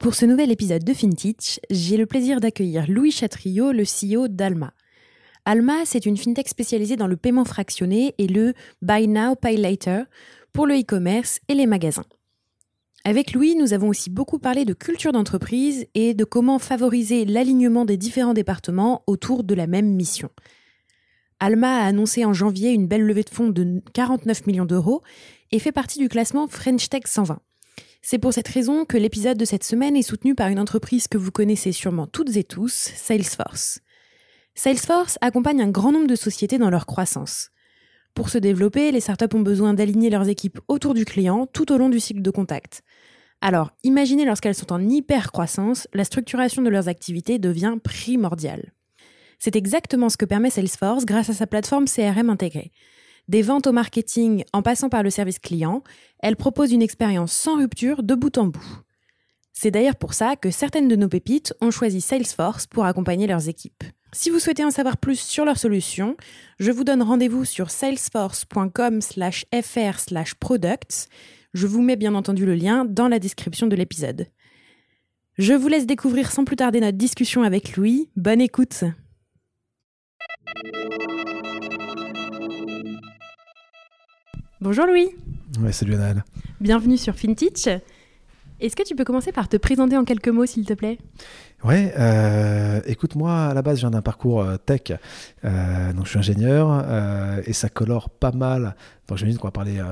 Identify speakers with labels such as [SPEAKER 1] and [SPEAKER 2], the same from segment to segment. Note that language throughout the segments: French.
[SPEAKER 1] Pour ce nouvel épisode de FinTech, j'ai le plaisir d'accueillir Louis Chatriot, le CEO d'Alma. Alma, c'est une fintech spécialisée dans le paiement fractionné et le Buy Now, Pay Later pour le e-commerce et les magasins. Avec Louis, nous avons aussi beaucoup parlé de culture d'entreprise et de comment favoriser l'alignement des différents départements autour de la même mission. Alma a annoncé en janvier une belle levée de fonds de 49 millions d'euros et fait partie du classement French Tech 120. C'est pour cette raison que l'épisode de cette semaine est soutenu par une entreprise que vous connaissez sûrement toutes et tous, Salesforce. Salesforce accompagne un grand nombre de sociétés dans leur croissance. Pour se développer, les startups ont besoin d'aligner leurs équipes autour du client tout au long du cycle de contact. Alors, imaginez lorsqu'elles sont en hyper-croissance, la structuration de leurs activités devient primordiale. C'est exactement ce que permet Salesforce grâce à sa plateforme CRM intégrée. Des ventes au marketing en passant par le service client, elle propose une expérience sans rupture de bout en bout. C'est d'ailleurs pour ça que certaines de nos pépites ont choisi Salesforce pour accompagner leurs équipes. Si vous souhaitez en savoir plus sur leurs solutions, je vous donne rendez-vous sur salesforce.com/fr/products je vous mets bien entendu le lien dans la description de l'épisode. Je vous laisse découvrir sans plus tarder notre discussion avec Louis. Bonne écoute Bonjour Louis
[SPEAKER 2] Ouais, salut Anna.
[SPEAKER 1] Bienvenue sur FinTech. Est-ce que tu peux commencer par te présenter en quelques mots, s'il te plaît?
[SPEAKER 2] Ouais, euh, écoute, moi, à la base, je viens d'un parcours euh, tech. Euh, donc, je suis ingénieur et ça colore pas mal. Donc, j'imagine qu'on va parler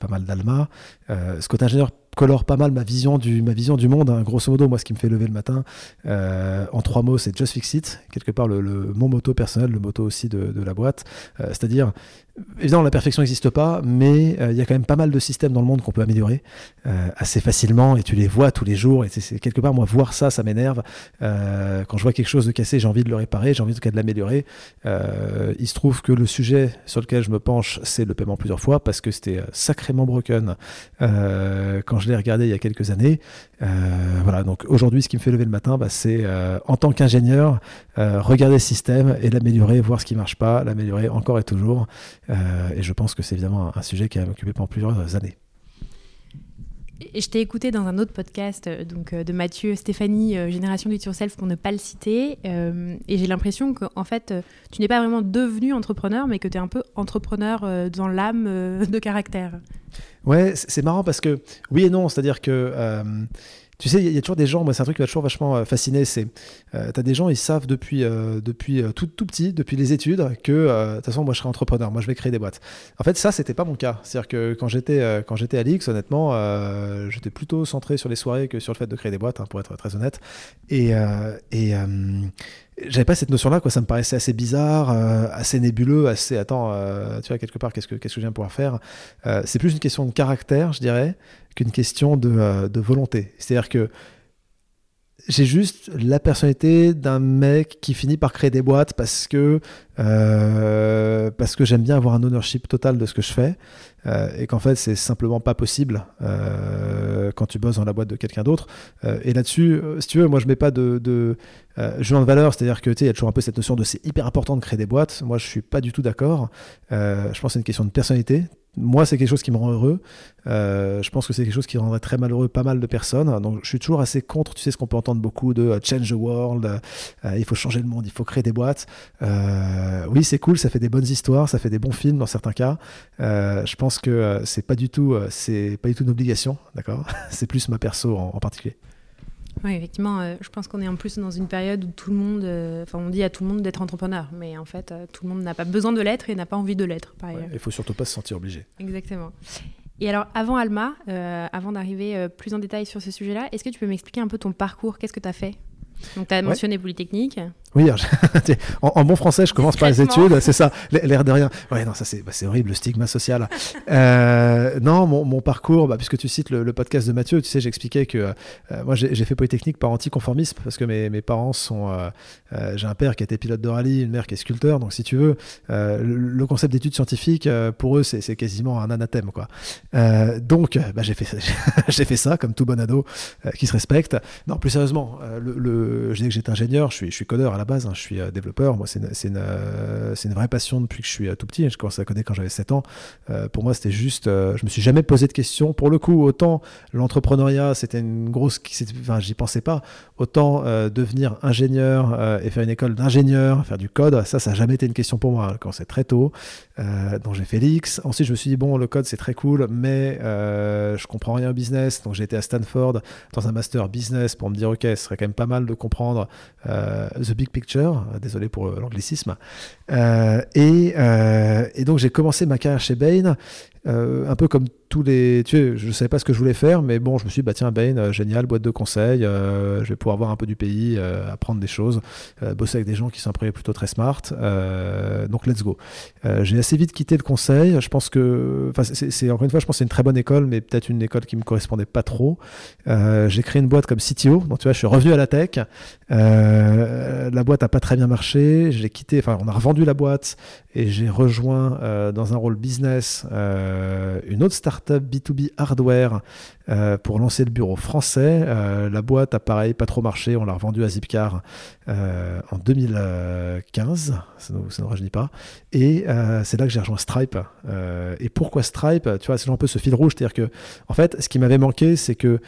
[SPEAKER 2] pas mal d'Alma. ce côté ingénieur colore pas mal ma vision du, ma vision du monde. Hein. Grosso modo, moi, ce qui me fait lever le matin, en trois mots, c'est just fix it. Quelque part, le, mon moto personnel, le moto aussi de, la boîte. C'est-à-dire, Évidemment, la perfection n'existe pas, mais il y a quand même pas mal de systèmes dans le monde qu'on peut améliorer assez facilement et tu les vois tous les jours. Et c'est quelque part, moi, voir ça, ça m'énerve. Euh, quand je vois quelque chose de cassé, j'ai envie de le réparer, j'ai envie de l'améliorer. il se trouve que le sujet sur lequel je me penche, c'est le paiement plusieurs fois parce que c'était sacrément broken quand je l'ai regardé il y a quelques années. voilà, donc aujourd'hui, ce qui me fait lever le matin, bah, c'est en tant qu'ingénieur, regarder le système et l'améliorer, voir ce qui marche pas, l'améliorer encore et toujours. Euh, et je pense que c'est évidemment un, sujet qui a occupé pendant plusieurs années.
[SPEAKER 1] Je t'ai écouté dans un autre podcast euh, donc, euh, de Mathieu Stéphanie, Génération Do It Yourself, pour ne pas le citer. et j'ai l'impression qu'en fait, tu n'es pas vraiment devenu entrepreneur, mais que tu es un peu entrepreneur dans l'âme de caractère.
[SPEAKER 2] Ouais, c'est marrant parce que oui et non, c'est-à-dire que tu sais, il y, a toujours des gens, moi c'est un truc qui m'a toujours vachement euh, fasciné, c'est, euh, tu as des gens, ils savent depuis, euh, depuis tout, tout petit, depuis les études, que de toute façon, moi je serai entrepreneur, moi je vais créer des boîtes. En fait, ça, c'était pas mon cas. C'est-à-dire que quand j'étais, quand j'étais à l'X, honnêtement, j'étais plutôt centré sur les soirées que sur le fait de créer des boîtes, hein, pour être très honnête. Et, et j'avais pas cette notion-là, quoi. Ça me paraissait assez bizarre, assez nébuleux, assez. Attends, tu vois, quelque part, qu'est-ce que, qu'est-ce que je viens pouvoir faire C'est plus une question de caractère, je dirais, qu'une question de, euh, de volonté. C'est-à-dire que j'ai juste la personnalité d'un mec qui finit par créer des boîtes parce que euh, j'aime bien avoir un ownership total de ce que je fais euh, et qu'en fait c'est simplement pas possible quand tu bosses dans la boîte de quelqu'un d'autre. Et là-dessus si tu veux moi je mets pas de, de valeur c'est-à-dire que tu il y a toujours un peu cette notion de c'est hyper important de créer des boîtes. Moi je suis pas du tout d'accord. Je pense que c'est une question de personnalité moi, c'est quelque chose qui me rend heureux. Euh, je pense que c'est quelque chose qui rendrait très malheureux pas mal de personnes. Donc, je suis toujours assez contre, tu sais, ce qu'on peut entendre beaucoup de euh, change the world, euh, il faut changer le monde, il faut créer des boîtes. oui, c'est cool, ça fait des bonnes histoires, ça fait des bons films dans certains cas. je pense que c'est pas du tout, pas du tout une obligation, d'accord? C'est plus ma perso en particulier.
[SPEAKER 1] Oui, effectivement, euh, je pense qu'on est en plus dans une période où tout le monde, euh, enfin, on dit à tout le monde d'être entrepreneur, mais en fait, euh, tout le monde n'a pas besoin de l'être et n'a pas envie de l'être, par ailleurs.
[SPEAKER 2] Il faut surtout pas se sentir obligé.
[SPEAKER 1] Exactement. Et alors, avant Alma, avant d'arriver plus en détail sur ce sujet-là, est-ce que tu peux m'expliquer un peu ton parcours? Qu'est-ce que tu as fait? Donc, tu as mentionné Polytechnique.
[SPEAKER 2] Oui, en, bon français, je commence par les études, c'est ça, l'air de rien. Ouais, non, ça c'est bah, horrible, le stigma social. euh, non, mon, mon parcours, bah, puisque tu cites le, podcast de Mathieu, tu sais, j'expliquais que euh, moi j'ai fait Polytechnique par anticonformisme, parce que mes, mes parents sont. Euh, j'ai un père qui a été pilote de rallye, une mère qui est sculpteur, donc si tu veux, le, le, concept d'études scientifiques, pour eux, c'est quasiment un anathème. Quoi. donc, bah, j'ai fait, fait ça, comme tout bon ado qui se respecte. Non, plus sérieusement, le, je disais que j'étais ingénieur, je suis, je suis codeur à la base, hein, je suis euh, développeur. Moi, c'est une, euh, une, vraie passion depuis que je suis euh, tout petit. Je commençais à coder quand j'avais 7 ans. pour moi, c'était juste. je me suis jamais posé de questions. Pour le coup, autant l'entrepreneuriat, c'était une grosse. Enfin, j'y pensais pas. Autant devenir ingénieur et faire une école d'ingénieur, faire du code, ça, ça n'a jamais été une question pour moi. Quand c'est très tôt. donc, j'ai fait l'X. Ensuite, je me suis dit, bon, le code, c'est très cool, mais je comprends rien au business. Donc, j'ai été à Stanford dans un master business pour me dire, OK, ce serait quand même pas mal de comprendre the big picture, désolé pour l'anglicisme. Euh, et, euh, et, donc j'ai commencé ma carrière chez Bain euh, un peu comme tous les. Tu sais, je ne savais pas ce que je voulais faire, mais bon, je me suis dit, bah tiens, Bain, euh, génial, boîte de conseils, euh, je vais pouvoir voir un peu du pays, apprendre des choses, bosser avec des gens qui sont plutôt très smart. donc, let's go. j'ai assez vite quitté le conseil. Je pense que. C'est encore une fois, je pense c'est une très bonne école, mais peut-être une école qui me correspondait pas trop. j'ai créé une boîte comme CTO, donc tu vois, je suis revenu à la tech. la boîte a pas très bien marché. J'ai quitté, enfin, on a revendu la boîte et j'ai rejoint dans un rôle business. Euh, une autre startup B2B hardware euh, pour lancer le bureau français. Euh, la boîte a pareil, pas trop marché, on l'a revendue à Zipcar en 2015, ça ne, ça rajeunit pas. Et c'est là que j'ai rejoint Stripe. et pourquoi Stripe? Tu vois, c'est un peu ce fil rouge, c'est-à-dire que, en fait, ce qui m'avait manqué, c'est que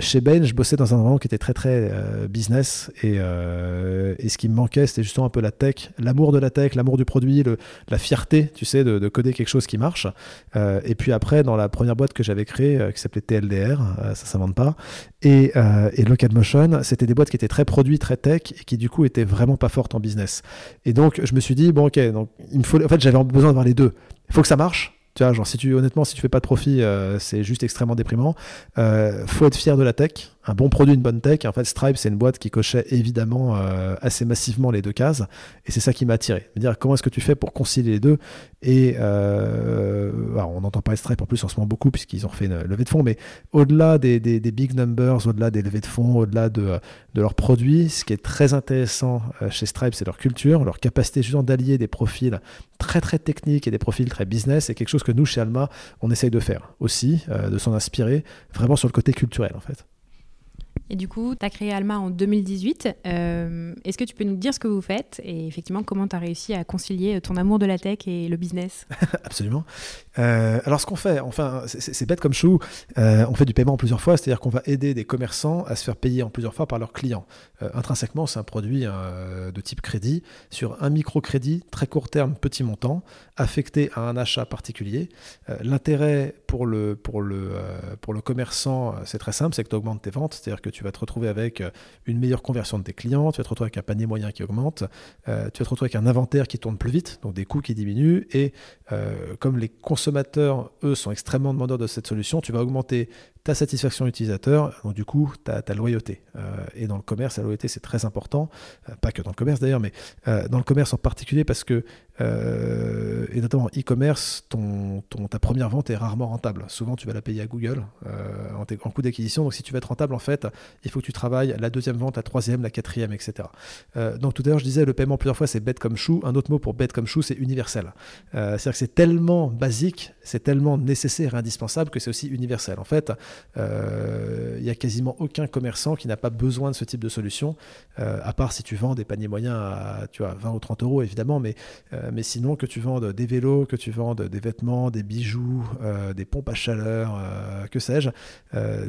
[SPEAKER 2] chez Bain, je bossais dans un environnement qui était très très business et, et, ce qui me manquait, c'était justement un peu la tech, l'amour de la tech, l'amour du produit, la fierté, tu sais, de, de coder quelque chose qui marche. Euh, et puis après, dans la première boîte que j'avais créée, euh, qui s'appelait TLDR, euh, ça s'invente pas, et, et Locomotion, c'était des boîtes qui étaient très produits, très tech, et qui du coup étaient vraiment pas fortes en business. Et donc, je me suis dit, bon, ok, donc il me faut, en fait, j'avais besoin d'avoir les deux. Il faut que ça marche, tu vois, genre si tu honnêtement si tu fais pas de profit, c'est juste extrêmement déprimant. Euh, faut être fier de la tech, un bon produit, une bonne tech. En fait, Stripe, c'est une boîte qui cochait évidemment euh, assez massivement les deux cases. Et c'est ça qui m'a attiré. Dire comment est-ce que tu fais pour concilier les deux? Et euh, on entend parler de Stripe en plus en ce moment beaucoup, puisqu'ils ont fait une levée de fonds. Mais au-delà des, big numbers, au-delà des levées de fonds, au-delà de, de leurs produits, ce qui est très intéressant euh, chez Stripe, c'est leur culture, leur capacité justement d'allier des profils très très techniques et des profils très business. C'est quelque chose que nous, chez Alma, on essaye de faire aussi, de s'en inspirer, vraiment sur le côté culturel en fait.
[SPEAKER 1] Et du coup, tu as créé Alma en 2018. Euh, est-ce que tu peux nous dire ce que vous faites et effectivement comment tu as réussi à concilier ton amour de la tech et le business?
[SPEAKER 2] Absolument. Euh, alors, ce qu'on fait, enfin, c'est bête comme chou, euh, on fait du paiement en plusieurs fois, c'est-à-dire qu'on va aider des commerçants à se faire payer en plusieurs fois par leurs clients. intrinsèquement, c'est un produit de type crédit sur un microcrédit, très court terme, petit montant, affecté à un achat particulier. L'intérêt pour le, pour, le, pour le commerçant, c'est très simple, c'est que tu augmentes tes ventes, c'est-à-dire tu vas te retrouver avec euh, une meilleure conversion de tes clients, tu vas te retrouver avec un panier moyen qui augmente, euh, tu vas te retrouver avec un inventaire qui tourne plus vite, donc des coûts qui diminuent, et euh, comme les consommateurs, eux, sont extrêmement demandeurs de cette solution, tu vas augmenter ta satisfaction utilisateur, donc du coup, ta, ta loyauté. et dans le commerce, la loyauté, c'est très important, pas que dans le commerce d'ailleurs, mais dans le commerce en particulier, parce que, et notamment e-commerce, ton, ta première vente est rarement rentable. Souvent, tu vas la payer à Google en, en coût d'acquisition, donc si tu veux être rentable, en fait, il faut que tu travailles la deuxième vente, la troisième, la quatrième, etc. Euh, donc tout à l'heure, je disais, le paiement plusieurs fois, c'est bête comme chou. Un autre mot pour bête comme chou, c'est universel. Euh, c'est-à-dire que c'est tellement basique, c'est tellement nécessaire et indispensable que c'est aussi universel. En fait, euh, il n'y a quasiment aucun commerçant qui n'a pas besoin de ce type de solution, à part si tu vends des paniers moyens à tu vois, 20 ou 30 euros, évidemment, mais, mais sinon, que tu vendes des vélos, que tu vendes des vêtements, des bijoux, des pompes à chaleur, que sais-je,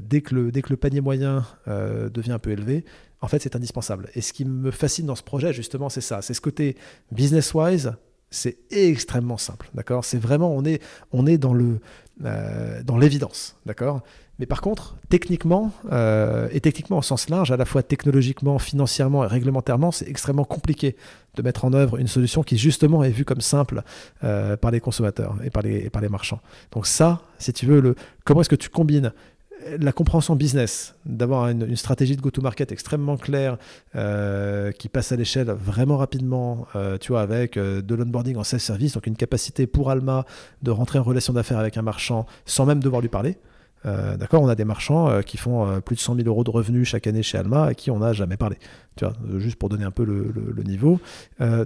[SPEAKER 2] dès, que le, dès que le panier moyen euh, devient un peu élevé, en fait, c'est indispensable. Et ce qui me fascine dans ce projet, justement, c'est ça. C'est ce côté business-wise, c'est extrêmement simple, d'accord? C'est vraiment, on est, on est dans le, euh, dans l'évidence, d'accord? Mais par contre, techniquement, euh, et techniquement au sens large, à la fois technologiquement, financièrement et réglementairement, c'est extrêmement compliqué de mettre en œuvre une solution qui justement est vue comme simple euh, par les consommateurs et par les, par les marchands. Donc ça, si tu veux, le, comment est-ce que tu combines la compréhension business, d'avoir une, stratégie de go-to-market extrêmement claire, euh, qui passe à l'échelle vraiment rapidement, tu vois, avec de l'onboarding en self-service, donc une capacité pour Alma de rentrer en relation d'affaires avec un marchand sans même devoir lui parler. Euh, d'accord, on a des marchands euh, qui font euh, plus de 100 000 euros de revenus chaque année chez Alma à qui on n'a jamais parlé. Tu vois, juste pour donner un peu le, niveau,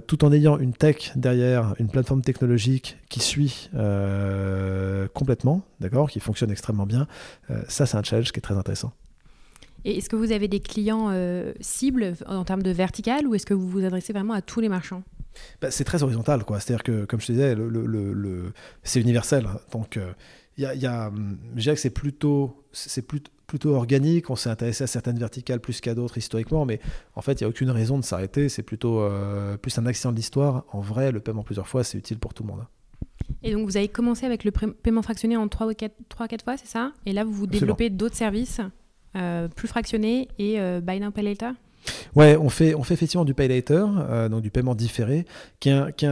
[SPEAKER 2] tout en ayant une tech derrière, une plateforme technologique qui suit complètement, d'accord, qui fonctionne extrêmement bien. ça, c'est un challenge qui est très intéressant.
[SPEAKER 1] Et est-ce que vous avez des clients cibles en termes de vertical ou est-ce que vous vous adressez vraiment à tous les marchands?
[SPEAKER 2] Bah, C'est très horizontal, quoi. C'est-à-dire que, comme je te disais, le, c'est universel. Donc, y a, hum, je dirais que c'est plutôt, c'est plutôt, plutôt organique. On s'est intéressé à certaines verticales plus qu'à d'autres historiquement, mais en fait, il n'y a aucune raison de s'arrêter. C'est plutôt euh, plus un accident de l'histoire. En vrai, le paiement plusieurs fois, c'est utile pour tout le monde.
[SPEAKER 1] Et donc, vous avez commencé avec le paiement fractionné en 3 ou 4, 3, 4 fois, c'est ça? Et là, vous vous développez d'autres services euh, plus fractionnés et euh, Buy Now Pay Later?
[SPEAKER 2] Ouais, on fait, on fait effectivement du pay later, euh, donc du paiement différé, qui est un, qui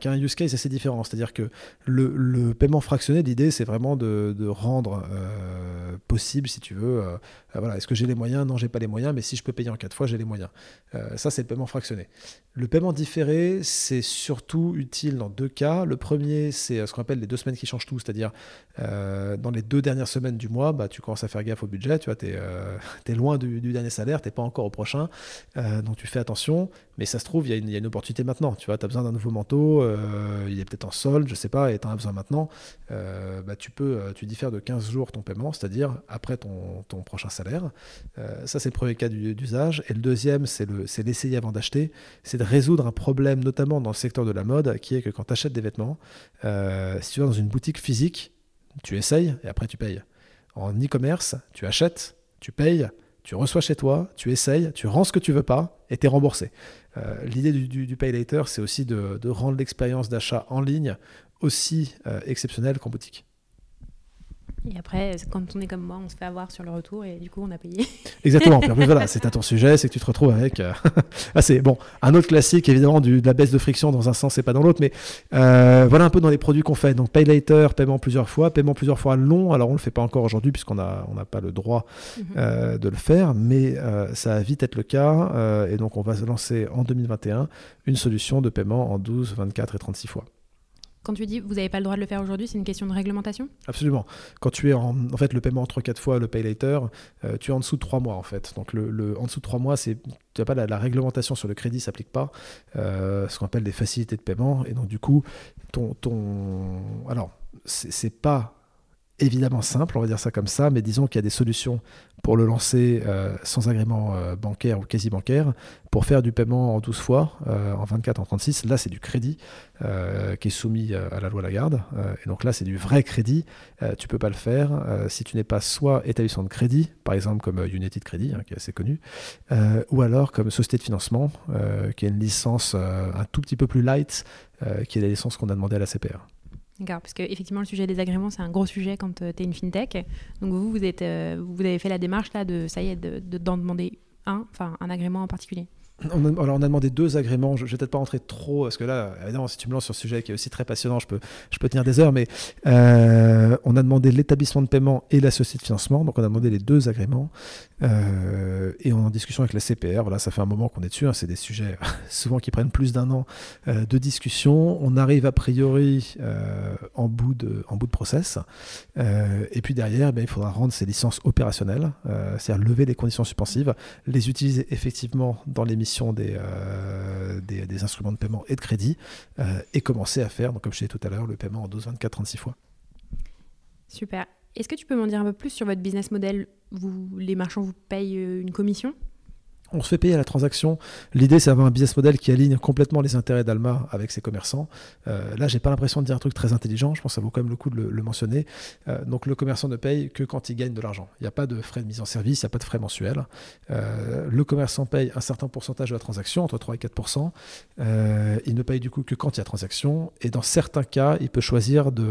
[SPEAKER 2] qui un use case assez différent. C'est-à-dire que le, le, paiement fractionné, l'idée, c'est vraiment de, de rendre euh, possible, si tu veux, euh, voilà, est-ce que j'ai les moyens? Non, j'ai pas les moyens, mais si je peux payer en quatre fois, j'ai les moyens. ça, c'est le paiement fractionné. Le paiement différé, c'est surtout utile dans deux cas. Le premier, c'est ce qu'on appelle les deux semaines qui changent tout, c'est-à-dire dans les deux dernières semaines du mois, bah, tu commences à faire gaffe au budget, tu vois, tu es, loin du, dernier salaire, tu pas encore au prochain. Euh, donc tu fais attention, mais ça se trouve, il y, a une opportunité maintenant. Tu vois, tu as besoin d'un nouveau manteau, euh, il est peut-être en solde, je sais pas, et tu en as besoin maintenant. Euh, bah, tu peux, tu diffères de 15 jours ton paiement, c'est-à-dire après ton, prochain salaire. ça, c'est le premier cas d'usage. Et le deuxième, c'est l'essayer avant d'acheter. C'est de résoudre un problème, notamment dans le secteur de la mode, qui est que quand tu achètes des vêtements, si tu vas dans une boutique physique, tu essayes et après tu payes. En e-commerce, tu achètes, tu payes, tu reçois chez toi, tu essayes, tu rends ce que tu veux pas et tu es remboursé. Euh, l'idée du, Pay Later, c'est aussi de, rendre l'expérience d'achat en ligne aussi euh, exceptionnelle qu'en boutique.
[SPEAKER 1] Et après, quand on est comme moi, on se fait avoir sur le retour et du coup, on a payé.
[SPEAKER 2] Exactement. voilà, c'est à ton sujet, c'est que tu te retrouves avec. Euh, ah, c'est bon, un autre classique évidemment du, de la baisse de friction dans un sens et pas dans l'autre, mais euh, voilà un peu dans les produits qu'on fait. Donc, pay later, paiement plusieurs fois, paiement plusieurs fois long. Alors, on le fait pas encore aujourd'hui puisqu'on a on n'a pas le droit mhm. euh, de le faire, mais ça va vite être le cas. et donc, on va lancer en 2021 une solution de paiement en 12, 24 et 36 fois.
[SPEAKER 1] Quand tu dis vous n'avez pas le droit de le faire aujourd'hui, c'est une question de réglementation?
[SPEAKER 2] Absolument. Quand tu es en, fait le paiement en 3-4 fois, le pay later, euh, tu es en dessous de 3 mois en fait. Donc le, en dessous de 3 mois, c'est tu as pas la, réglementation sur le crédit s'applique pas, euh, ce qu'on appelle des facilités de paiement. Et donc du coup, ton, ton... alors c'est pas évidemment simple, on va dire ça comme ça, mais disons qu'il y a des solutions pour le lancer euh, sans agrément euh, bancaire ou quasi bancaire, pour faire du paiement en 12 fois, euh, en 24, en 36. Là, c'est du crédit qui est soumis à la loi Lagarde. et donc là, c'est du vrai crédit. tu peux pas le faire si tu n'es pas soit établissement de crédit, par exemple comme Unity de crédit, hein, qui est assez connu, ou alors comme société de financement, qui a une licence un tout petit peu plus light, qui est la licence qu'on a demandé à la CPR.
[SPEAKER 1] D'accord, parce qu'effectivement, le sujet des agréments, c'est un gros sujet quand euh, tu es une fintech. Donc vous, vous, êtes, euh, vous avez fait la démarche là de, ça y est, d'en de, demander un, enfin un agrément en particulier
[SPEAKER 2] on alors on a demandé deux agréments. Je ne vais peut-être pas rentrer trop, parce que là, évidemment, si tu me lances sur ce sujet qui est aussi très passionnant, je peux, je peux tenir des heures, mais euh, on a demandé l'établissement de paiement et la société de financement. Donc on a demandé les deux agréments. Euh, et on est en discussion avec la CPR. Voilà, ça fait un moment qu'on est dessus. Hein. c'est des sujets souvent qui prennent plus d'un an euh, de discussion. On arrive a priori en, bout de, en bout de process. et puis derrière, ben, il faudra rendre ces licences opérationnelles, c'est-à-dire lever les conditions suspensives, les utiliser effectivement dans les euh, des, instruments de paiement et de crédit euh, et commencer à faire, comme je disais tout à l'heure, le paiement en 12, 24, 36 fois.
[SPEAKER 1] Super. Est-ce que tu peux m'en dire un peu plus sur votre business model? Vous, Les marchands vous payent euh, une commission?
[SPEAKER 2] On se fait payer à la transaction. L'idée, c'est d'avoir un business model qui aligne complètement les intérêts d'Alma avec ses commerçants. Euh, là, j'ai pas l'impression de dire un truc très intelligent. Je pense que ça vaut quand même le coup de le, mentionner. Euh, donc, le commerçant ne paye que quand il gagne de l'argent. Il n'y a pas de frais de mise en service, il n'y a pas de frais mensuels. Euh, le commerçant paye un certain pourcentage de la transaction, entre 3 et 4% Il ne paye du coup que quand il y a transaction. Et dans certains cas, il peut choisir de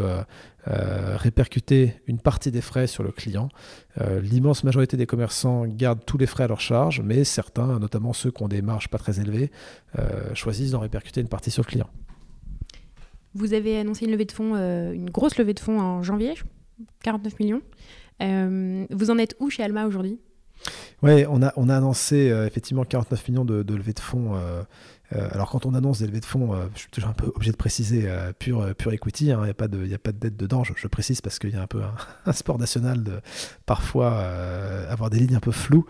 [SPEAKER 2] répercuter une partie des frais sur le client. L'immense majorité des commerçants gardent tous les frais à leur charge, mais certains notamment ceux qui ont des marges pas très élevées, euh, choisissent d'en répercuter une partie sur le client.
[SPEAKER 1] Vous avez annoncé une levée de fonds, euh, une grosse levée de fonds en janvier, 49 millions. Euh, vous en êtes où chez Alma aujourd'hui?
[SPEAKER 2] Oui, on a, on a annoncé effectivement 49 millions de, de levée de fonds euh, alors quand on annonce des levées de fonds, euh, je suis toujours un peu obligé de préciser euh, pure, pure equity, il hein, n'y a, pas de, pas de dette dedans, je, précise parce qu'il y a un peu un, sport national de parfois avoir des lignes un peu floues.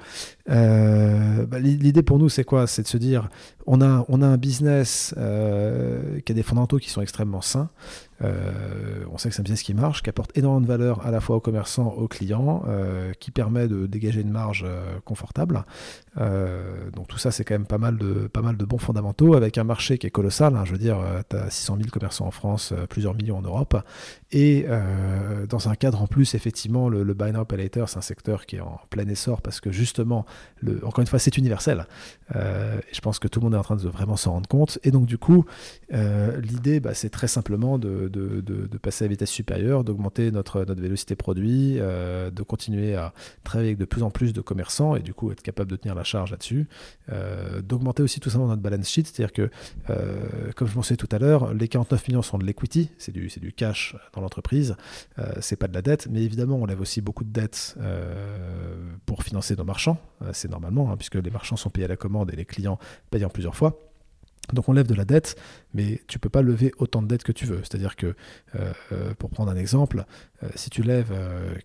[SPEAKER 2] Bah, l'idée pour nous c'est quoi? C'est de se dire on a, un business qui a des fondamentaux qui sont extrêmement sains, euh, on sait que c'est un business qui marche, qui apporte énormément de valeur à la fois aux commerçants, aux clients, euh, qui permet de dégager une marge euh, confortable. Donc tout ça, c'est quand même pas mal, de, pas mal de bons fondamentaux, avec un marché qui est colossal. Hein. je veux dire, tu as 600 000 commerçants en France, plusieurs millions en Europe. Et dans un cadre en plus, effectivement, le, le Buy Now Pay Later, c'est un secteur qui est en plein essor parce que justement, le, encore une fois, c'est universel. et je pense que tout le monde est en train de vraiment s'en rendre compte. Et donc du coup, l'idée, bah, c'est très simplement de de, passer à vitesse supérieure, d'augmenter notre, notre vélocité produit, euh, de continuer à travailler avec de plus en plus de commerçants et du coup être capable de tenir la charge là-dessus, euh, d'augmenter aussi tout simplement notre balance sheet, c'est-à-dire que, euh, comme je pensais tout à l'heure, les 49 millions sont de l'equity, c'est du, cash dans l'entreprise, c'est pas de la dette, mais évidemment on lève aussi beaucoup de dettes pour financer nos marchands, c'est normalement, hein, puisque les marchands sont payés à la commande et les clients payent en plusieurs fois. Donc on lève de la dette, mais tu peux pas lever autant de dettes que tu veux. C'est-à-dire que, euh, euh, pour prendre un exemple, euh, si tu lèves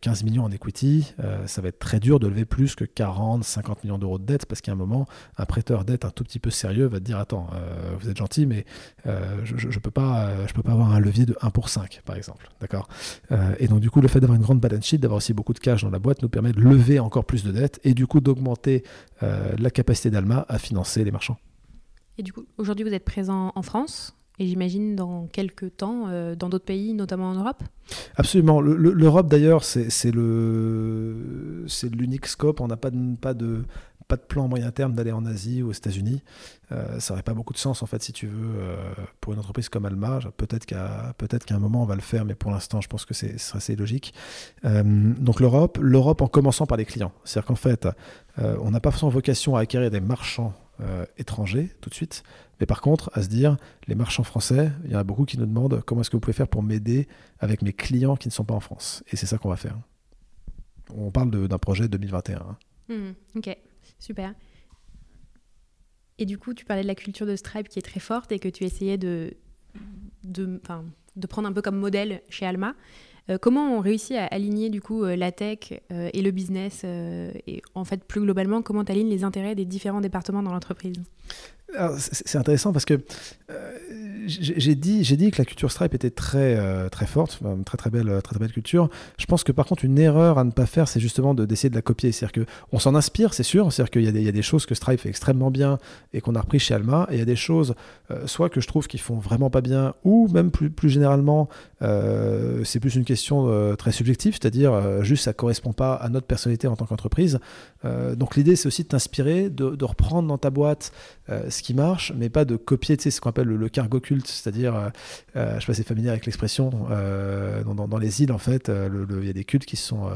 [SPEAKER 2] 15 millions en equity, ça va être très dur de lever plus que 40, 50 millions d'euros de dette, parce qu'à un moment, un prêteur dette un tout petit peu sérieux va te dire, attends, vous êtes gentil, mais je, ne peux pas, je peux pas avoir un levier de 1 pour 5, par exemple. D'accord? Et donc du coup, le fait d'avoir une grande balance sheet, d'avoir aussi beaucoup de cash dans la boîte, nous permet de lever encore plus de dettes et du coup d'augmenter la capacité d'Alma à financer les marchands.
[SPEAKER 1] Et du coup, aujourd'hui, vous êtes présent en France et j'imagine dans quelques temps euh, dans d'autres pays, notamment en Europe?
[SPEAKER 2] Absolument. L'Europe, d'ailleurs, c'est l'unique scope. On n'a pas de, pas, de, pas de plan à moyen terme d'aller en Asie ou aux États-Unis. Euh, ça n'aurait pas beaucoup de sens, en fait, si tu veux, euh, pour une entreprise comme Alma. Peut-être qu'à peut qu'à un moment, on va le faire, mais pour l'instant, je pense que c'est assez logique. donc l'Europe, l'Europe en commençant par les clients. C'est-à-dire qu'en fait, on n'a pas forcément vocation à acquérir des marchands euh, étrangers tout de suite. Mais par contre, à se dire, les marchands français, il y en a beaucoup qui nous demandent comment est-ce que vous pouvez faire pour m'aider avec mes clients qui ne sont pas en France? Et c'est ça qu'on va faire. On parle d'un projet 2021. Hein.
[SPEAKER 1] Mmh, ok, super. Et du coup, tu parlais de la culture de Stripe qui est très forte et que tu essayais de, de, de prendre un peu comme modèle chez Alma. Euh, comment on réussit à aligner du coup euh, la tech euh, et le business et en fait plus globalement comment tu alignes les intérêts des différents départements dans l'entreprise?
[SPEAKER 2] C'est intéressant parce que j'ai dit, j'ai dit que la culture Stripe était très, euh, très forte, très très belle, très, très belle culture. Je pense que par contre, une erreur à ne pas faire, c'est justement d'essayer de, la copier. C'est-à-dire qu'on s'en inspire, c'est sûr. C'est-à-dire qu'il y, a des choses que Stripe fait extrêmement bien et qu'on a repris chez Alma, et il y a des choses, euh, soit que je trouve qu'ils font vraiment pas bien, ou même plus, généralement, euh, c'est plus une question très subjective, c'est-à-dire juste ça correspond pas à notre personnalité en tant qu'entreprise. donc l'idée, c'est aussi de t'inspirer, de, reprendre dans ta boîte ce qui marche, mais pas de copier, tu sais, ce qu'on appelle le, cargo culte, c'est-à-dire, euh, euh, je sais pas si c'est familier avec l'expression, euh, dans, les îles, en fait, il y a des cultes qui sont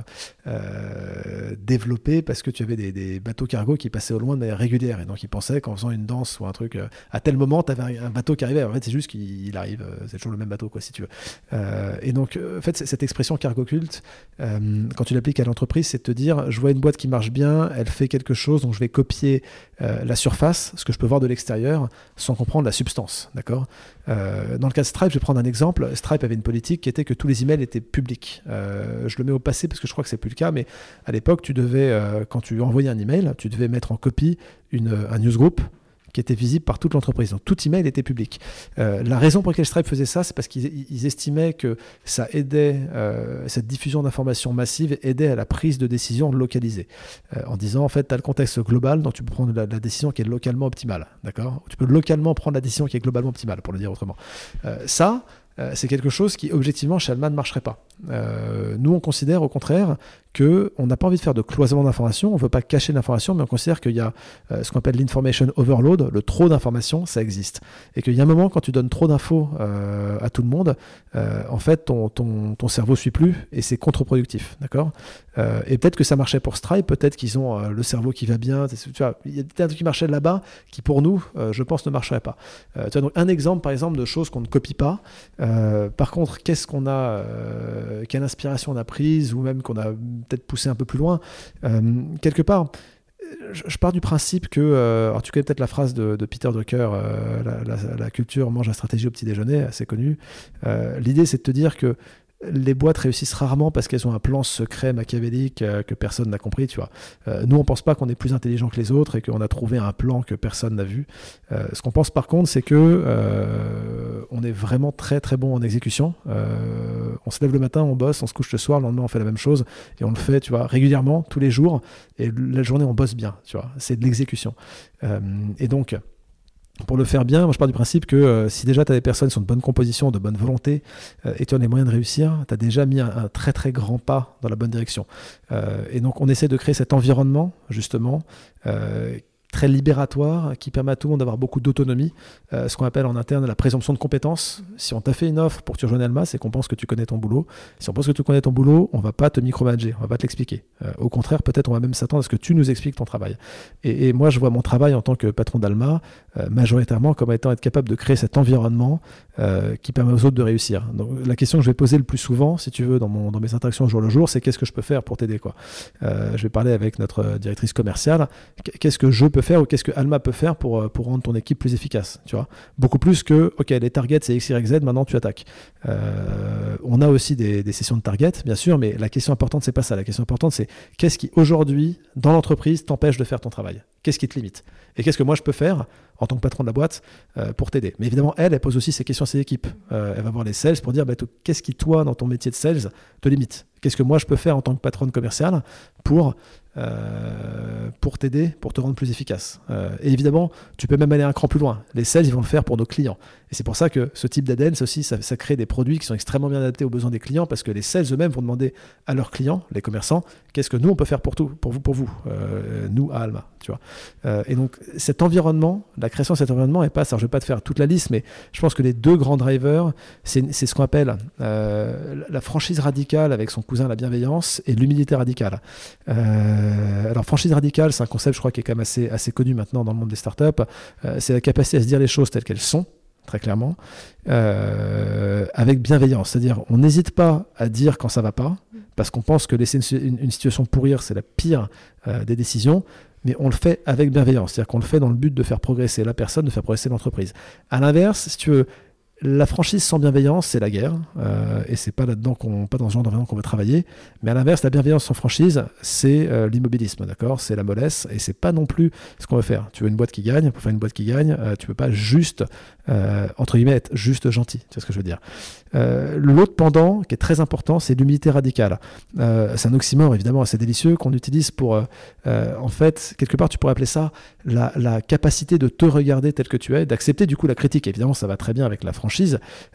[SPEAKER 2] développés parce que tu avais des, bateaux cargo qui passaient au loin de manière régulière. Et donc, ils pensaient qu'en faisant une danse ou un truc, à tel moment, tu avais un, bateau qui arrivait. En fait, c'est juste qu'il arrive, c'est toujours le même bateau, quoi, si tu veux. et donc, en fait, cette expression cargo culte, quand tu l'appliques à l'entreprise, c'est de te dire, je vois une boîte qui marche bien, elle fait quelque chose, donc je vais copier la surface, ce que je peux voir de l'extérieur, sans comprendre la substance. D'accord? Euh, dans le cas de Stripe, je vais prendre un exemple. Stripe avait une politique qui était que tous les emails étaient publics. Euh, je le mets au passé parce que je crois que c'est plus le cas, mais à l'époque, tu devais, euh, quand tu envoyais un email, tu devais mettre en copie une, un newsgroup qui était visible par toute l'entreprise. Donc tout email était public. Euh, la raison pour laquelle Stripe faisait ça, c'est parce qu'ils estimaient que ça aidait, euh, cette diffusion d'informations massive aidait à la prise de décision localisée. Euh, en disant, en fait, tu as le contexte global, donc tu peux prendre la, décision qui est localement optimale. D'accord? Tu peux localement prendre la décision qui est globalement optimale, pour le dire autrement. ça, c'est quelque chose qui, objectivement, chez Alma ne marcherait pas. nous, on considère au contraire qu'on n'a pas envie de faire de cloisonnement d'informations, on ne veut pas cacher l'information, mais on considère qu'il y a euh, ce qu'on appelle l'information overload, le trop d'informations, ça existe. Et qu'il y a un moment, quand tu donnes trop d'infos euh, à tout le monde, euh, en fait, ton, ton, ton, cerveau ne suit plus et c'est contre-productif. D'accord? Et peut-être que ça marchait pour Stripe, peut-être qu'ils ont le cerveau qui va bien. Il y a des trucs qui marchaient là-bas qui, pour nous, je pense, ne marcheraient pas. donc, un exemple, par exemple, de choses qu'on ne copie pas. par contre, qu'est-ce qu'on a, quelle inspiration on a prise ou même qu'on a peut-être pousser un peu plus loin. Euh, quelque part, je, pars du principe que, euh, alors tu connais peut-être la phrase de, Peter Drucker, euh, la, culture mange la stratégie au petit déjeuner, assez connue. L'idée, c'est de te dire que les boîtes réussissent rarement parce qu'elles ont un plan secret machiavélique euh, que personne n'a compris, tu vois. Euh, nous, on pense pas qu'on est plus intelligent que les autres et qu'on a trouvé un plan que personne n'a vu. Euh, ce qu'on pense par contre, c'est que on est vraiment très très bon en exécution. on se lève le matin, on bosse, on se couche le soir, le lendemain on fait la même chose et on le fait, tu vois, régulièrement, tous les jours. Et la journée, on bosse bien, tu vois. C'est de l'exécution. et donc, pour le faire bien, moi je pars du principe que euh, si déjà tu as des personnes qui sont de bonne composition, de bonne volonté, euh, et tu as les moyens de réussir, tu as déjà mis un, très très grand pas dans la bonne direction. Euh, et donc on essaie de créer cet environnement, justement, très libératoire qui permet à tout le monde d'avoir beaucoup d'autonomie, euh, ce qu'on appelle en interne la présomption de compétence. Si on t'a fait une offre pour que tu rejoignes Alma, c'est qu'on pense que tu connais ton boulot. Si on pense que tu connais ton boulot, on va pas te micromanager, on va pas te l'expliquer. Euh, au contraire, peut-être on va même s'attendre à ce que tu nous expliques ton travail. Et, moi, je vois mon travail en tant que patron d'Alma euh, majoritairement comme étant être capable de créer cet environnement qui permet aux autres de réussir. Donc, la question que je vais poser le plus souvent, si tu veux, dans, mon, dans mes interactions au jour le jour, c'est qu'est-ce que je peux faire pour t'aider quoi? je vais parler avec notre directrice commerciale. Qu'est-ce que je peux faire ou qu'est-ce que Alma peut faire pour, euh, pour rendre ton équipe plus efficace, tu vois. Beaucoup plus que, ok, les targets c'est X, Y, Z, maintenant tu attaques. Euh, on a aussi des, des, sessions de target, bien sûr, mais la question importante, c'est pas ça. La question importante, c'est qu'est-ce qui aujourd'hui, dans l'entreprise, t'empêche de faire ton travail? Qu'est-ce qui te limite? Et qu'est-ce que moi je peux faire en tant que patron de la boîte euh, pour t'aider Mais évidemment, elle, elle pose aussi ces questions à ses équipes. elle va voir les sales pour dire, bah, qu'est-ce qui, toi, dans ton métier de sales, te limite? Qu'est-ce que moi je peux faire en tant que patron commercial pour euh, pour t'aider, pour te rendre plus efficace? Euh, et évidemment, tu peux même aller un cran plus loin. Les sales, ils vont le faire pour nos clients. Et c'est pour ça que ce type d'ADN, aussi, ça, ça, crée des produits qui sont extrêmement bien adaptés aux besoins des clients, parce que les sales eux-mêmes vont demander à leurs clients, les commerçants, qu'est-ce que nous on peut faire pour tout, pour vous, pour vous, euh, nous à Alma, tu vois. et donc cet environnement, la création de cet environnement est pas, alors je vais pas te faire toute la liste, mais je pense que les deux grands drivers, c'est ce qu'on appelle la franchise radicale avec son cousin la bienveillance et l'humilité radicale. Euh, alors, franchise radicale, c'est un concept, je crois, qui est quand même assez, assez connu maintenant dans le monde des startups. Euh, c'est la capacité à se dire les choses telles qu'elles sont, très clairement, euh, avec bienveillance. C'est-à-dire, on n'hésite pas à dire quand ça va pas, parce qu'on pense que laisser une, situation pourrir, c'est la pire des décisions mais on le fait avec bienveillance, c'est-à-dire qu'on le fait dans le but de faire progresser la personne, de faire progresser l'entreprise. À l'inverse, si tu veux, la franchise sans bienveillance, c'est la guerre, euh, et c'est pas là-dedans qu'on, pas dans ce genre d'environnement qu'on veut travailler. Mais à l'inverse, la bienveillance sans franchise, c'est euh, l'immobilisme, d'accord? C'est la mollesse, et c'est pas non plus ce qu'on veut faire. Tu veux une boîte qui gagne, pour faire une boîte qui gagne, euh, tu peux pas juste, entre guillemets, être juste gentil. Tu vois ce que je veux dire? L'autre pendant, qui est très important, c'est l'humilité radicale. c'est un oxymore, évidemment, assez délicieux qu'on utilise pour, en fait, quelque part, tu pourrais appeler ça la capacité de te regarder tel que tu es, d'accepter du coup la critique. Évidemment, ça va très bien avec la franchise